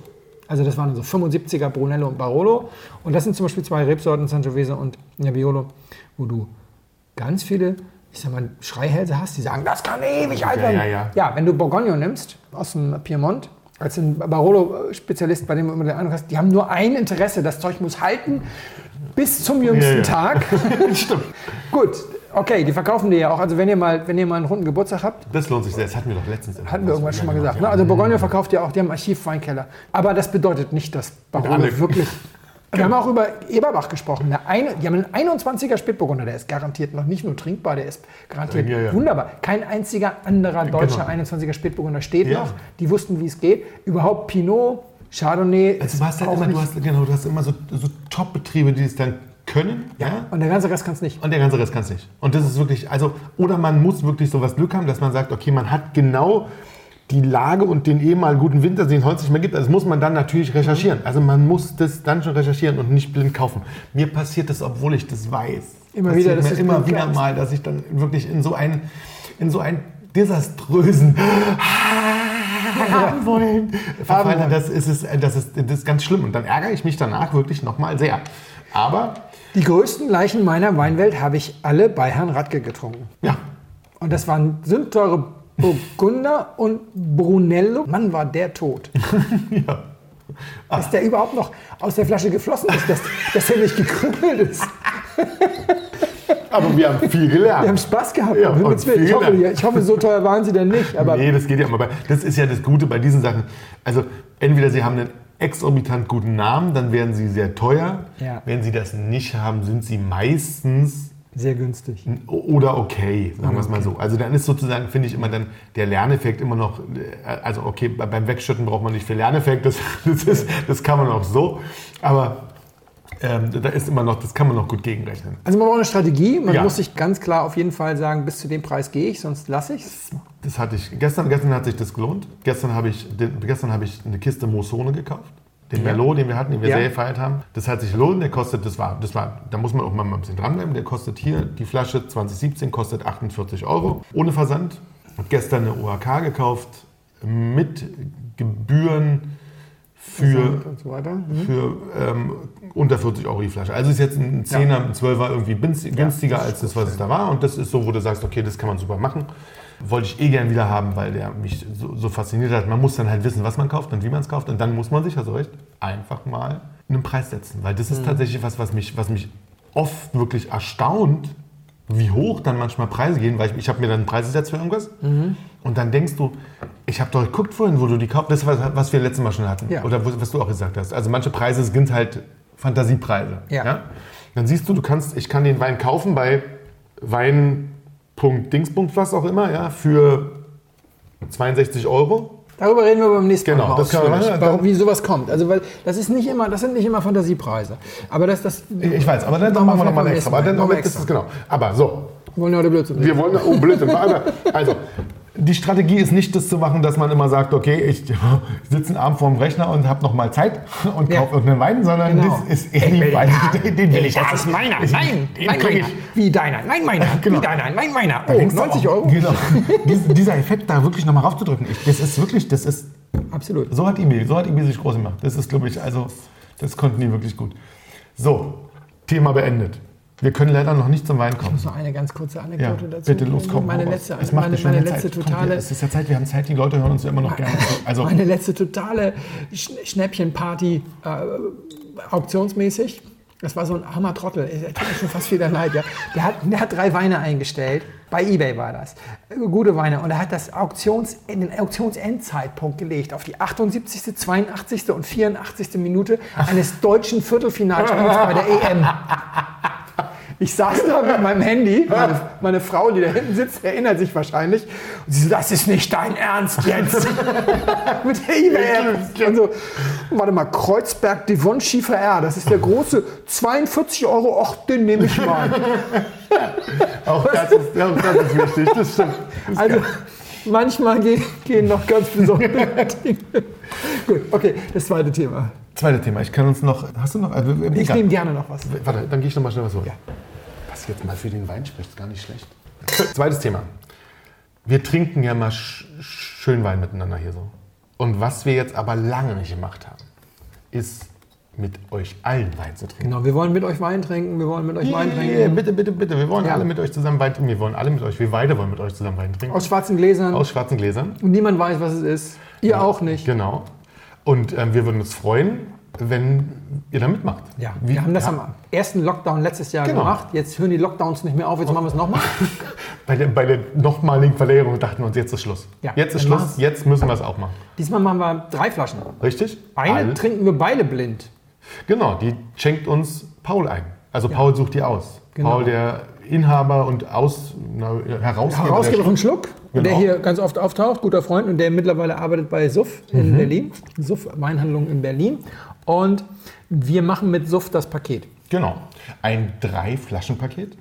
Also das waren so 75er Brunello und Barolo. Und das sind zum Beispiel zwei Rebsorten, Sangiovese und Nebbiolo, wo du ganz viele, ich sag mal, Schreihälse hast, die sagen, das kann ewig alt Ja, werden. ja, ja. ja, wenn du Bourgogne nimmst, aus dem Piemont, als ein Barolo-Spezialist, bei dem du immer den Eindruck hast, die haben nur ein Interesse, das Zeug muss halten bis zum jüngsten Ja, ja. Tag. Stimmt. Gut, okay, die verkaufen die ja auch. Also wenn ihr mal, wenn ihr mal einen runden Geburtstag habt, Das lohnt sich sehr. Das hatten wir doch letztens. hatten wir irgendwann schon mal gesagt. Ne? Also Bourgogne verkauft ja auch, die haben Archiv-Weinkeller. Aber das bedeutet nicht, dass Barolo wirklich... Wir haben auch über Eberbach gesprochen. Eine, die haben einen 21er Spätburgunder, der ist garantiert noch nicht nur trinkbar, der ist garantiert Ja, ja. wunderbar. Kein einziger anderer deutscher Genau. 21er Spätburgunder steht Ja. noch. Die wussten, wie es geht. Überhaupt Pinot, Chardonnay. Also du hast halt immer, du hast, genau, du hast immer so, so Top-Betriebe, die es dann können. Ja. Und der ganze Rest kann es nicht. Und der ganze Rest kann es nicht. Und das ist wirklich, also, oder man muss wirklich sowas Glück haben, dass man sagt, okay, man hat genau die Lage und den ehemaligen guten Winter, den es heute nicht mehr gibt. Also das muss man dann natürlich recherchieren. Also man muss das dann schon recherchieren und nicht blind kaufen. Mir passiert das, obwohl ich das weiß. Immer wieder, du es immer wieder mal, dass ich dann wirklich in so ein, in so ein desaströsen haben wollen. Verfallen, das ist, das, ist, das ist ganz schlimm. Und dann ärgere ich mich danach wirklich nochmal sehr. Aber Die größten Leichen meiner Weinwelt habe ich alle bei Herrn Radke getrunken. ja, Und das waren sündteure Burgunder und Brunello. Mann, war der tot. ja. Dass der überhaupt noch aus der Flasche geflossen ist, dass, dass er nicht gekrüppelt ist. aber wir haben viel gelernt. Wir haben Spaß gehabt. Ja, ich, hoffe, ich hoffe, so teuer waren sie denn nicht. Aber nee, das geht ja immer. Aber das ist ja das Gute bei diesen Sachen. Also entweder sie haben einen exorbitant guten Namen, dann werden sie sehr teuer. Ja. Wenn sie das nicht haben, sind sie meistens sehr günstig. oder okay, sagen wir es mal so. Also dann ist sozusagen, finde ich immer dann der Lerneffekt immer noch, äh, also okay, bei- beim Wegschütten braucht man nicht viel Lerneffekt, das, das, ist, das kann man auch so. Aber ähm, da ist immer noch, das kann man noch gut gegenrechnen. Also man braucht eine Strategie. Man Ja. muss sich ganz klar auf jeden Fall sagen, bis zu dem Preis gehe ich, sonst lasse ich es. Das hatte ich, gestern, gestern hat sich das gelohnt. Gestern habe ich, gestern habe ich eine Kiste Mosone gekauft. Den Merlot, den wir hatten, den wir Ja. sehr gefeiert haben. Das hat sich gelohnt. Der kostet, das war, das war, da muss man auch mal ein bisschen dranbleiben. Der kostet hier, die Flasche 2017 kostet 48 Euro. Ohne Versand. Und gestern eine OHK gekauft. Mit Gebühren für, und so weiter. Mhm. für ähm, unter 40 Euro die Flasche. Also ist jetzt ein 10er, ein 12er irgendwie günst- günstiger ist als das, was es da war. Und das ist so, wo du sagst, okay, das kann man super machen. Wollte ich eh gern wieder haben, weil der mich so, so fasziniert hat. Man muss dann halt wissen, was man kauft und wie man es kauft. Und dann muss man sich, also recht, einfach mal einen Preis setzen. Weil das ist tatsächlich was, was mich, was mich oft wirklich erstaunt, wie hoch dann manchmal Preise gehen, weil ich, ich habe mir dann einen Preis gesetzt für irgendwas. Und dann denkst du, ich habe doch geguckt vorhin, wo du die kaufst. Das ist was, was wir letztes Mal schon hatten. Ja. Oder was du auch gesagt hast. Also manche Preise sind halt Fantasiepreise. Ja. Dann siehst du, du kannst, ich kann den Wein kaufen bei Wein.dingspunkt, was auch immer, ja, für 62 Euro. Darüber reden wir beim nächsten Genau, Mal. das kann man warum, wie sowas kommt. Also weil das ist nicht immer, das sind nicht immer Fantasiepreise. Aber das, das Ich weiß, aber dann Machen machen wir wir nochmal extra. Aber dann noch wir das ist extra. genau. Aber so, wollen wir heute Blödsinn wir wollen, oh Blödsinn. Also, die Strategie ist nicht das zu machen, dass man immer sagt, okay, ich sitze einen Abend vorm Rechner und habe noch mal Zeit und Ja. kaufe irgendeinen Wein, sondern Genau. das ist eher die Wein, den, den will ich Das ist meiner. Ich- Nein, den nein, meiner. ich. Wie deiner. Nein, meiner. Genau. Wie deiner. Nein, meiner. Oh, denkst du 90 auch, Euro? Genau. Dies- dieser Effekt da wirklich nochmal raufzudrücken, ich, das ist wirklich, das ist, Absolut. so hat Ibi, so hat Ibi sich groß gemacht. Das ist, glaube ich, also, das konnten die wirklich gut. So, Thema beendet. Wir können leider noch nicht zum Wein kommen. So eine ganz kurze Ja, Anekdote dazu. bitte los, komm. Meine raus. letzte, meine, meine wieder letzte Zeit. Totale, es ist ja Zeit, wir haben Zeit, die Leute hören uns ja immer noch gerne zu. Also, meine letzte totale Sch Schnäppchenparty äh, auktionsmäßig. Das war so ein armer Trottel. Er tut mir schon fast wieder leid. Ja. Der, hat, der hat drei Weine eingestellt. Bei eBay war das. Äh, Gute Weine. Und er hat das Auktions, den Auktionsendzeitpunkt gelegt auf die 78., 82. und 84. Minute eines deutschen Viertelfinalspiels bei der EM. Ich saß da mit meinem Handy, meine, meine Frau, die da hinten sitzt, erinnert sich wahrscheinlich. Und sie so, das ist nicht dein Ernst jetzt. mit der eBay-App. Und so, warte mal, Kreuzberg Devon Schiefer R, das ist der große, 42 Euro, ach, den nehme ich mal. auch das ist, auch das ist wichtig, das stimmt. Das Also geil. manchmal gehen, gehen noch ganz besondere Dinge. Gut, okay, das zweite Thema. Zweites Thema, ich kann uns noch, hast du noch? Also, Ich nehme gerne noch was. Warte, dann gehe ich noch mal schnell was holen. Was jetzt mal für den Wein spricht, ist gar nicht schlecht. Zweites Thema. Wir trinken ja mal sch schön Wein miteinander hier so. Und was wir jetzt aber lange nicht gemacht haben, ist mit euch allen Wein zu trinken. Genau, wir wollen mit euch Wein trinken, wir wollen mit euch Wein Yeah, trinken. bitte, bitte, bitte. Wir wollen Ja. alle mit euch zusammen Wein trinken. Wir wollen alle mit euch, wir beide wollen mit euch zusammen Wein trinken. Aus schwarzen Gläsern. Aus schwarzen Gläsern. Und niemand weiß, was es ist. Ihr auch nicht. Genau. Und ähm, wir würden uns freuen, wenn ihr da mitmacht. Ja, Wie- wir haben das ja. am ersten Lockdown letztes Jahr Genau. gemacht. Jetzt hören die Lockdowns nicht mehr auf, jetzt machen wir es nochmal. Bei der, bei der nochmaligen Verlängerung dachten wir uns, jetzt ist Schluss. Ja, jetzt ist Schluss, jetzt müssen wir es auch machen. Diesmal machen wir drei Flaschen. Richtig? Eine Alle. trinken wir beide blind. Genau, die schenkt uns Paul ein. Also Paul sucht die aus. Genau. Paul, der Inhaber und aus, na, Herausgeber, Herausgeber von Schluck, Genau. der hier ganz oft auftaucht, guter Freund und der mittlerweile arbeitet bei SUF Mhm. in Berlin. SUF Weinhandlung in Berlin. Und wir machen mit SUF das Paket. Genau. Ein Drei-Flaschen-Paket.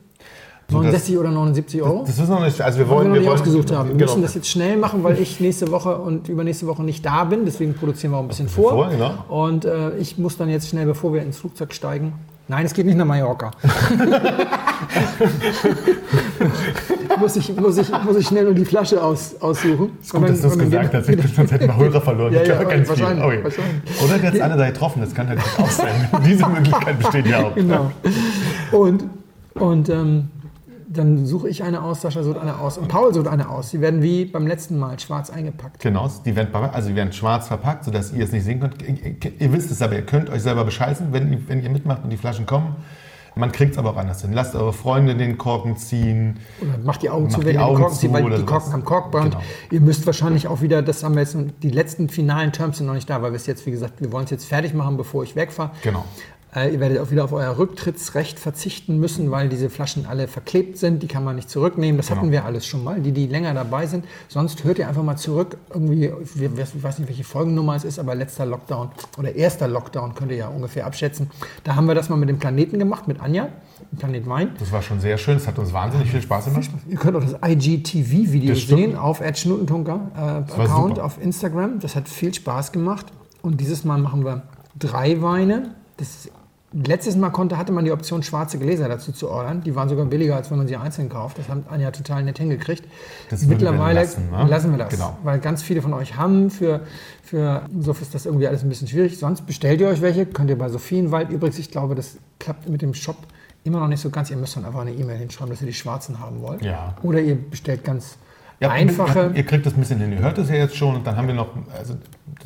So, das, 69 oder 79 Euro. das wissen wir noch nicht. Also wir wollen wir noch wir nicht wollen, ausgesucht haben. Wir Genau. müssen das jetzt schnell machen, weil ich nächste Woche und übernächste Woche nicht da bin. Deswegen produzieren wir auch ein bisschen vor. vor, genau. Und äh, ich muss dann jetzt schnell, bevor wir ins Flugzeug steigen. Nein, es geht nicht nach Mallorca. muss, ich, muss, ich, muss ich schnell nur die Flasche aus, aussuchen. Ist gut, dass du es gesagt hast. Ich sonst hätten wir Hörer verloren. Ja, ja, ganz viel. wahrscheinlich. Oder der hat alle da getroffen. Das kann natürlich auch sein. Diese Möglichkeit besteht ja auch. Genau. Und, und ähm, dann suche ich eine aus, Sascha sucht eine aus und Paul sucht eine aus. Die werden wie beim letzten Mal schwarz eingepackt. Genau, die werden, also die werden schwarz verpackt, sodass ihr es nicht sehen könnt. Ihr, wisst es aber, ihr könnt euch selber bescheißen, wenn, wenn ihr mitmacht und die Flaschen kommen. Man kriegt es aber auch anders hin. Lasst eure Freunde den Korken ziehen. Oder macht die Augen Macht zu, wenn ihr den Korken zieht, weil die sowas. Korken haben Korkbrand. Genau. Ihr müsst wahrscheinlich auch wieder, das haben wir jetzt, die letzten finalen Terms sind noch nicht da, weil wir es jetzt, wie gesagt, wir wollen es jetzt fertig machen, bevor ich wegfahre. Genau. Äh, ihr werdet auch wieder auf euer Rücktrittsrecht verzichten müssen, weil diese Flaschen alle verklebt sind. Die kann man nicht zurücknehmen. Das hatten Genau. wir alles schon mal, die, die länger dabei sind. Sonst hört ihr einfach mal zurück. Irgendwie, ich weiß nicht, welche Folgennummer es ist, aber letzter Lockdown oder erster Lockdown könnt ihr ja ungefähr abschätzen. Da haben wir das mal mit dem Planeten gemacht, mit Anja, dem Planet Wein. Das war schon sehr schön. Es hat uns wahnsinnig viel Spaß gemacht. Ihr könnt auch das IGTV-Video sehen auf Ed Schnutentunker äh, Account auf Instagram. Das hat viel Spaß gemacht. Und dieses Mal machen wir drei Weine. Das, letztes Mal konnte, hatte man die Option, schwarze Gläser dazu zu ordern. Die waren sogar billiger, als wenn man sie einzeln kauft. Das hat Anja total nett hingekriegt. Das würden wir Mittlerweile lassen, ne? lassen wir das. Genau. Weil ganz viele von euch haben. Für, für insofern ist das irgendwie alles ein bisschen schwierig. Sonst bestellt ihr euch welche. Könnt ihr bei Sophienwald. Übrigens, ich glaube, das klappt mit dem Shop immer noch nicht so ganz. Ihr müsst dann einfach eine E-Mail hinschreiben, dass ihr die schwarzen haben wollt. Ja. Oder ihr bestellt ganz Ja, einfache. Ihr kriegt das ein bisschen hin. Ihr hört es ja jetzt schon. Und dann haben wir noch, also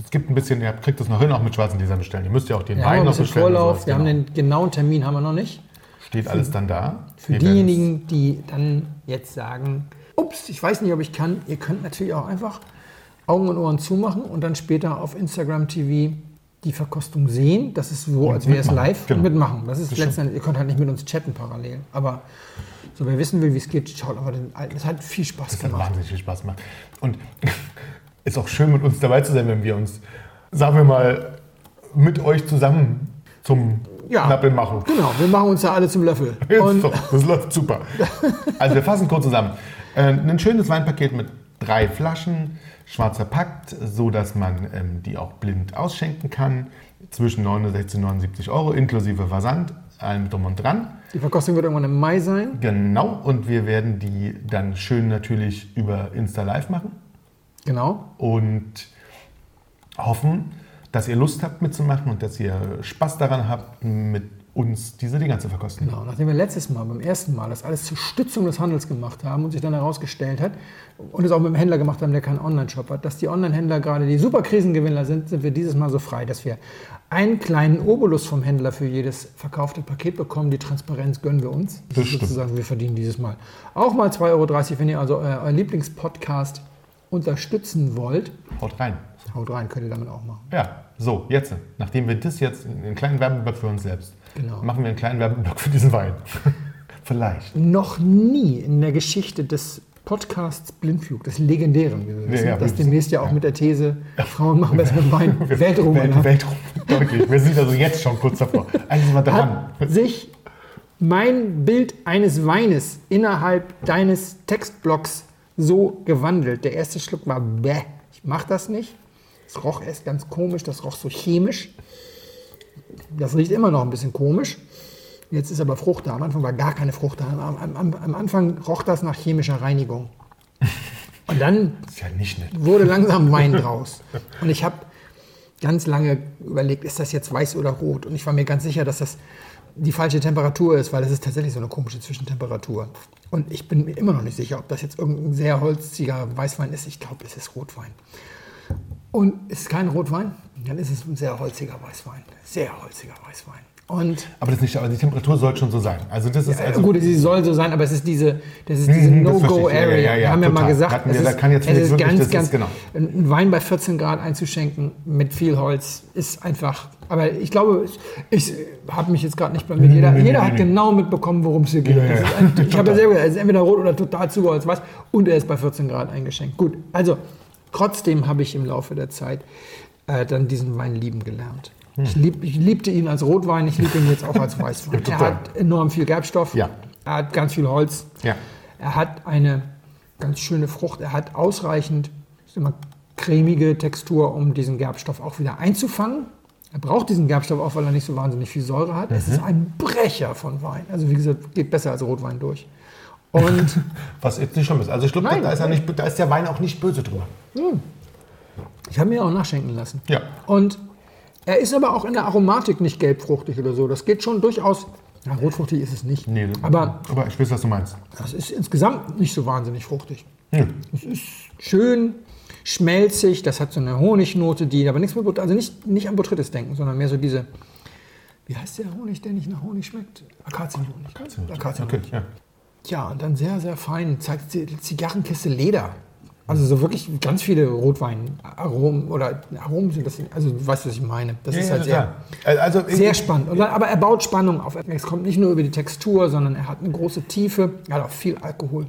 es gibt ein bisschen, ihr kriegt das noch hin, auch mit schwarzen Gläsern bestellen. Ihr müsst ja auch den haben Wein ein noch bestellen. Vorlauf. sowas. Wir haben Genau. den genauen Termin haben wir noch nicht. Steht alles dann da. Für Wir diejenigen, die dann jetzt sagen, ups, ich weiß nicht, ob ich kann, ihr könnt natürlich auch einfach Augen und Ohren zumachen und dann später auf Instagram TV die Verkostung sehen. Das ist so, Und als wäre es live Genau. und mitmachen. Das ist letztendlich, ihr könnt halt nicht mit uns chatten parallel. Aber so, wer wissen will, wie es geht, schaut aber den alten. Es hat viel Spaß Das hat gemacht. wahnsinnig viel Spaß gemacht. Und ist auch schön, mit uns dabei zu sein, wenn wir uns, sagen wir mal, mit euch zusammen zum Ja. Knappeln machen. Genau, wir machen uns ja alle zum Löffel. Jetzt Und doch, das läuft super. Also wir fassen kurz zusammen. Äh, ein schönes Weinpaket mit drei Flaschen, schwarz verpackt, so dass man ähm, die auch blind ausschenken kann. Zwischen 69 und 79 Euro, inklusive Versand, allem drum und dran. die Verkostung wird irgendwann im Mai sein. Genau, und wir werden die dann schön natürlich über Insta Live machen Genau. und hoffen, dass ihr Lust habt mitzumachen und dass ihr Spaß daran habt, mit uns diese Dinger zu verkosten. Genau, nachdem wir letztes Mal, beim ersten Mal, das alles zur Stützung des Handels gemacht haben und sich dann herausgestellt hat und es auch mit dem Händler gemacht haben, der keinen Online-Shop hat, dass die Online-Händler gerade die super Krisengewinner sind, sind wir dieses Mal so frei, dass wir einen kleinen Obolus vom Händler für jedes verkaufte Paket bekommen. Die Transparenz gönnen wir uns. Das stimmt. sozusagen, wir verdienen dieses Mal auch mal 2,30 Euro, wenn ihr also euer, euer Lieblingspodcast unterstützen wollt. Haut rein. Haut rein, könnt ihr damit auch machen. Ja, so, jetzt, nachdem wir das jetzt, einen kleinen Werbeblock für uns selbst, Genau. machen wir einen kleinen Werbeblock für diesen Wein. Vielleicht. noch nie in der Geschichte des Podcasts Blindflug, des legendären, wie wir wissen, ja, das wir demnächst ja auch mit der These, Frauen machen besser mit Wein, Welt, Weltruhm, Weltruhm, deutlich. Wir sind also jetzt schon kurz davor. Eigentlich mal dran. hat sich mein Bild eines Weines innerhalb deines Textblocks so gewandelt. Der erste Schluck war bäh, ich mach das nicht. Es roch erst ganz komisch, das roch so chemisch. Das riecht immer noch ein bisschen komisch. Jetzt ist aber Frucht da. Am Anfang war gar keine Frucht da. Am, am, am, Anfang roch das nach chemischer Reinigung. Und dann ist ja wurde langsam Wein draus. Und ich habe ganz lange überlegt, ist das jetzt weiß oder rot? Und ich war mir ganz sicher, dass das die falsche Temperatur ist, weil es ist tatsächlich so eine komische Zwischentemperatur. Und ich bin mir immer noch nicht sicher, ob das jetzt irgendein sehr holziger Weißwein ist. Ich glaube, es ist Rotwein. Und ist es kein Rotwein, dann ist es ein sehr holziger Weißwein. Sehr holziger Weißwein. Und Aber, das nicht, aber die Temperatur soll schon so sein. Also das ist also, gut, sie soll so sein, aber es ist diese, das ist diese Mhm. No-Go-Area. Ja, ja, ja, wir haben ja mal gesagt, es wir, da ist, kann jetzt es nicht ist wirklich- ganz, das ist ganz, genau. ein Wein bei 14 Grad einzuschenken mit viel Holz ist einfach. Aber ich glaube, ich, ich habe mich jetzt gerade nicht bei mir. Jeder, nee, nee, jeder nee, hat nee. genau mitbekommen, worum es hier geht. Ja, ja, ein, ich habe ja selber, es ist entweder rot oder total zugeholzt, was? Und er ist bei 14 Grad eingeschenkt. Gut, also trotzdem habe ich im Laufe der Zeit äh, dann diesen Wein lieben gelernt. Hm. Ich, lieb, ich liebte ihn als Rotwein, ich liebe ihn jetzt auch als Weißwein. er hat enorm viel Gerbstoff, Ja. er hat ganz viel Holz, Ja. er hat eine ganz schöne Frucht, er hat ausreichend mal, cremige Textur, um diesen Gerbstoff auch wieder einzufangen. Er braucht diesen Gerbstoff auch, weil er nicht so wahnsinnig viel Säure hat. Es ist ein Brecher von Wein. Also wie gesagt, geht besser als Rotwein durch. Und Was jetzt nicht schlimm ist. Also ich glaube, da, da ist der Wein auch nicht böse drüber. Ich habe mir auch nachschenken lassen. Ja. Und er ist aber auch in der Aromatik nicht gelbfruchtig oder so. Das geht schon durchaus. Ja, rotfruchtig ist es nicht. Nee, aber aber ich weiß, was du meinst. das ist insgesamt nicht so wahnsinnig fruchtig. Hm. Es ist schön schmelzig, das hat so eine Honignote, die aber nichts mit But also nicht, nicht an Botrytis denken, sondern mehr so diese, wie heißt der Honig, der nicht nach Honig schmeckt? Akazienhonig. Akazienhonig. Okay, ja. Ja, und dann sehr, sehr fein, zeigt die Zigarrenkiste Leder. Also so wirklich ganz viele Rotweinaromen oder Aromen sind das, also du weißt, was ich meine. Das ist halt sehr, total. Also, sehr spannend. Dann, aber er baut Spannung auf. Es kommt nicht nur über die Textur, sondern er hat eine große Tiefe. Er hat auch viel Alkohol.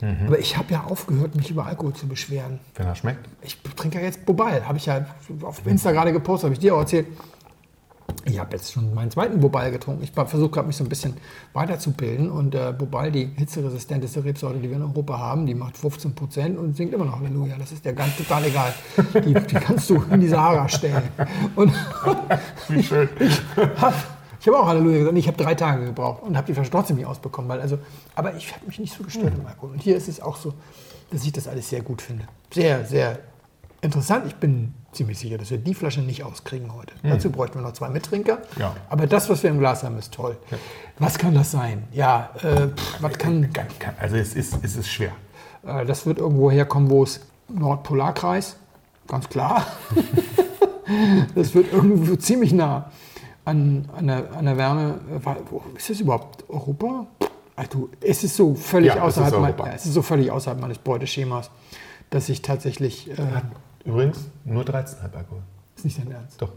Mhm. Aber ich habe ja aufgehört, mich über Alkohol zu beschweren. wenn er schmeckt. Ich trinke ja jetzt Bobal. Habe ich ja auf Insta gerade gepostet, habe ich dir auch erzählt. Ich habe jetzt schon meinen zweiten Bobal getrunken. Ich versuche gerade, mich so ein bisschen weiterzubilden. Und äh, Bobal, die hitzeresistenteste Rebsorte, die wir in Europa haben, die macht 15 Prozent und singt immer noch Halleluja. Das ist ja ganz total egal. Die, die kannst du in die Sahara stellen. Und Wie schön. hab, ich habe auch Halleluja gesagt. Ich habe drei Tage gebraucht und habe die Flasche trotzdem nicht ausbekommen. Weil also, aber ich habe mich nicht so gestört im Alkohol. Und hier ist es auch so, dass ich das alles sehr gut finde. Sehr, sehr interessant. Ich bin ziemlich sicher, dass wir die Flasche nicht auskriegen heute. Dazu bräuchten wir noch zwei Mittrinker. Ja. Aber das, was wir im Glas haben, ist toll. Was kann das sein? Ja, äh, pff, was kann, Also es ist, es ist schwer. äh, das wird irgendwo herkommen, wo es Nordpolarkreis, ganz klar. das wird irgendwo ziemlich nah an, an, der, an der Wärme. Äh, Ist das überhaupt Europa? Also, es ist so völlig Ja, außerhalb, mein, ja, es ist so völlig außerhalb meines Beuteschemas, dass ich tatsächlich. Äh, Übrigens, nur 13,5 Alkohol. ist nicht dein Ernst. Doch.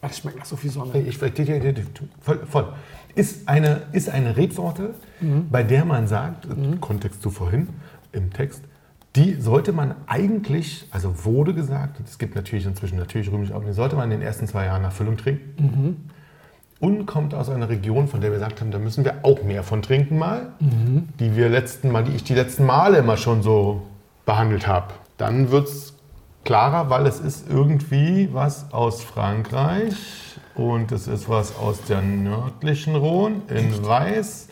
Das schmeckt nach so viel Sonne. Ich, voll, voll. Ist eine, ist eine Rebsorte, bei der man sagt, Kontext zu vorhin im Text, die sollte man eigentlich, also wurde gesagt, es gibt natürlich inzwischen natürlich rühmlich auch, die sollte man in den ersten zwei Jahren nach Füllung trinken. Und kommt aus einer Region, von der wir gesagt haben, da müssen wir auch mehr von trinken mal, die wir letzten Mal, die ich die letzten Male immer schon so behandelt habe. Dann wird es klarer, weil es ist irgendwie was aus Frankreich und es ist was aus der nördlichen Rhone in Weiß.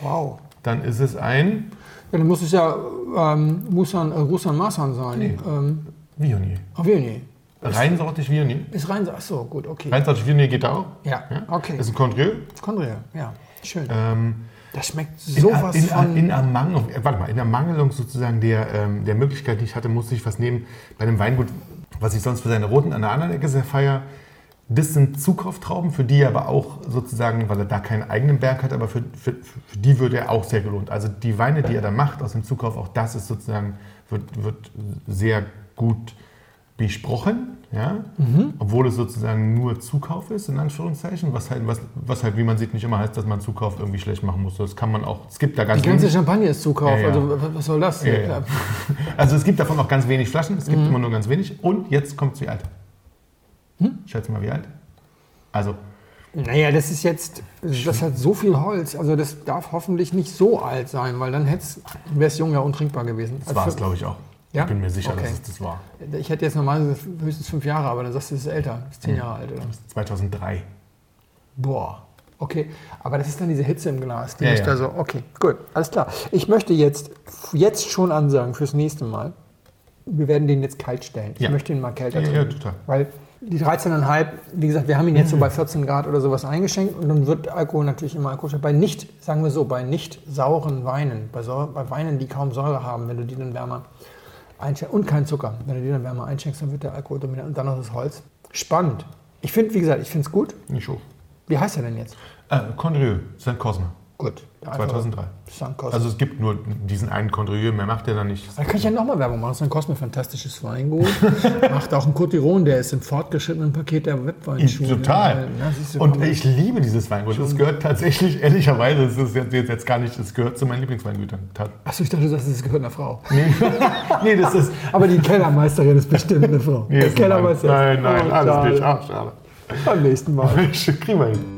Wow. Dann ist es ein Ja, dann muss es ja ähm, Musan, äh, Rusan Masan sein. Nee. Ähm, Viognier. oh, Viognier. Reinsortig Viognier. Ist rein. Ach so, gut, okay. Reinsortig Viognier geht da auch. Ja, okay. Das ist ein Condrieu. Condrieu, ja. Schön. Ähm, Das schmeckt sowas in, von. in Ermangelung, äh, warte mal, in Ermangelung sozusagen der, ähm, der Möglichkeit, die ich hatte, musste ich was nehmen bei einem Weingut, was ich sonst für seine Roten an der anderen Ecke sehr feier. Das sind Zukauftrauben, für die er aber auch sozusagen, weil er da keinen eigenen Berg hat, aber für, für, für die wird er auch sehr gelohnt. Also die Weine, die er da macht aus dem Zukauf, auch das ist sozusagen, wird, wird sehr gut besprochen, ja? obwohl es sozusagen nur Zukauf ist, in Anführungszeichen, was halt, was, was halt, wie man sieht, nicht immer heißt, dass man Zukauf irgendwie schlecht machen muss. Das kann man auch, es gibt da ganz die ganze wenig- Champagne ist Zukauf. Ja, ja. Also, was- was soll das? Ja, ja. Also es gibt davon auch ganz wenig Flaschen, es gibt Mhm. immer nur ganz wenig. Und jetzt kommt es wie alt. Hm? Schätze mal, wie alt? Also, Naja, das ist jetzt, das hat so viel Holz. Also, das darf hoffentlich nicht so alt sein, weil dann wäre es jung ja untrinkbar gewesen. das war es, glaube ich, auch. Ja? Ich bin mir sicher, Okay. dass es das war. Ich hätte jetzt normalerweise höchstens fünf Jahre, aber dann sagst du, es ist älter. Es ist zehn Jahre alt, oder? 2003. Boah. Okay, aber das ist dann diese Hitze im Glas. Die Ja, muss ja. da so, okay, gut, alles klar. Ich möchte jetzt, jetzt schon ansagen fürs nächste Mal, wir werden den jetzt kalt stellen. Ich Ja. möchte ihn mal kälter Ja, ja, trinken. total. Weil die 13,5, wie gesagt, wir haben ihn jetzt so bei 14 Grad oder sowas eingeschenkt und dann wird Alkohol natürlich immer alkoholisch. Bei nicht, sagen wir so, bei nicht sauren Weinen, bei, Säure, bei Weinen, die kaum Säure haben, wenn du die dann wärmer einschenkst und kein Zucker, wenn du die dann wärmer einschenkst, dann wird der Alkohol dominant und dann noch das Holz. Spannend. Ich finde, wie gesagt, ich finde es gut. Nicht hoch. Wie heißt er denn jetzt? Äh, Condrieu, St. Cosme. Gut. der einfache 2003. St. Cosme. Also es gibt nur diesen einen Condrieu, mehr macht er da nicht. da kann ich ja nochmal Werbung machen. St. Cosme, fantastisches Weingut. Macht auch einen Cotiron, der ist im fortgeschrittenen Paket der Webweinschule. Total. Ja, Und ich liebe dieses Weingut. Es gehört tatsächlich, ehrlicherweise, es ist jetzt, jetzt, gar nicht, es gehört zu meinen Lieblingsweingütern. Achso, ich dachte, du sagst, es gehört einer Frau. Nee, das ist. Aber die Kellermeisterin ist bestimmt eine Frau. Nee, Der ist ein Mann. Kellermeister. Nein, nein, Oh, alles schade. nicht. Ach, schade. Beim nächsten Mal. Kriegen wir hin.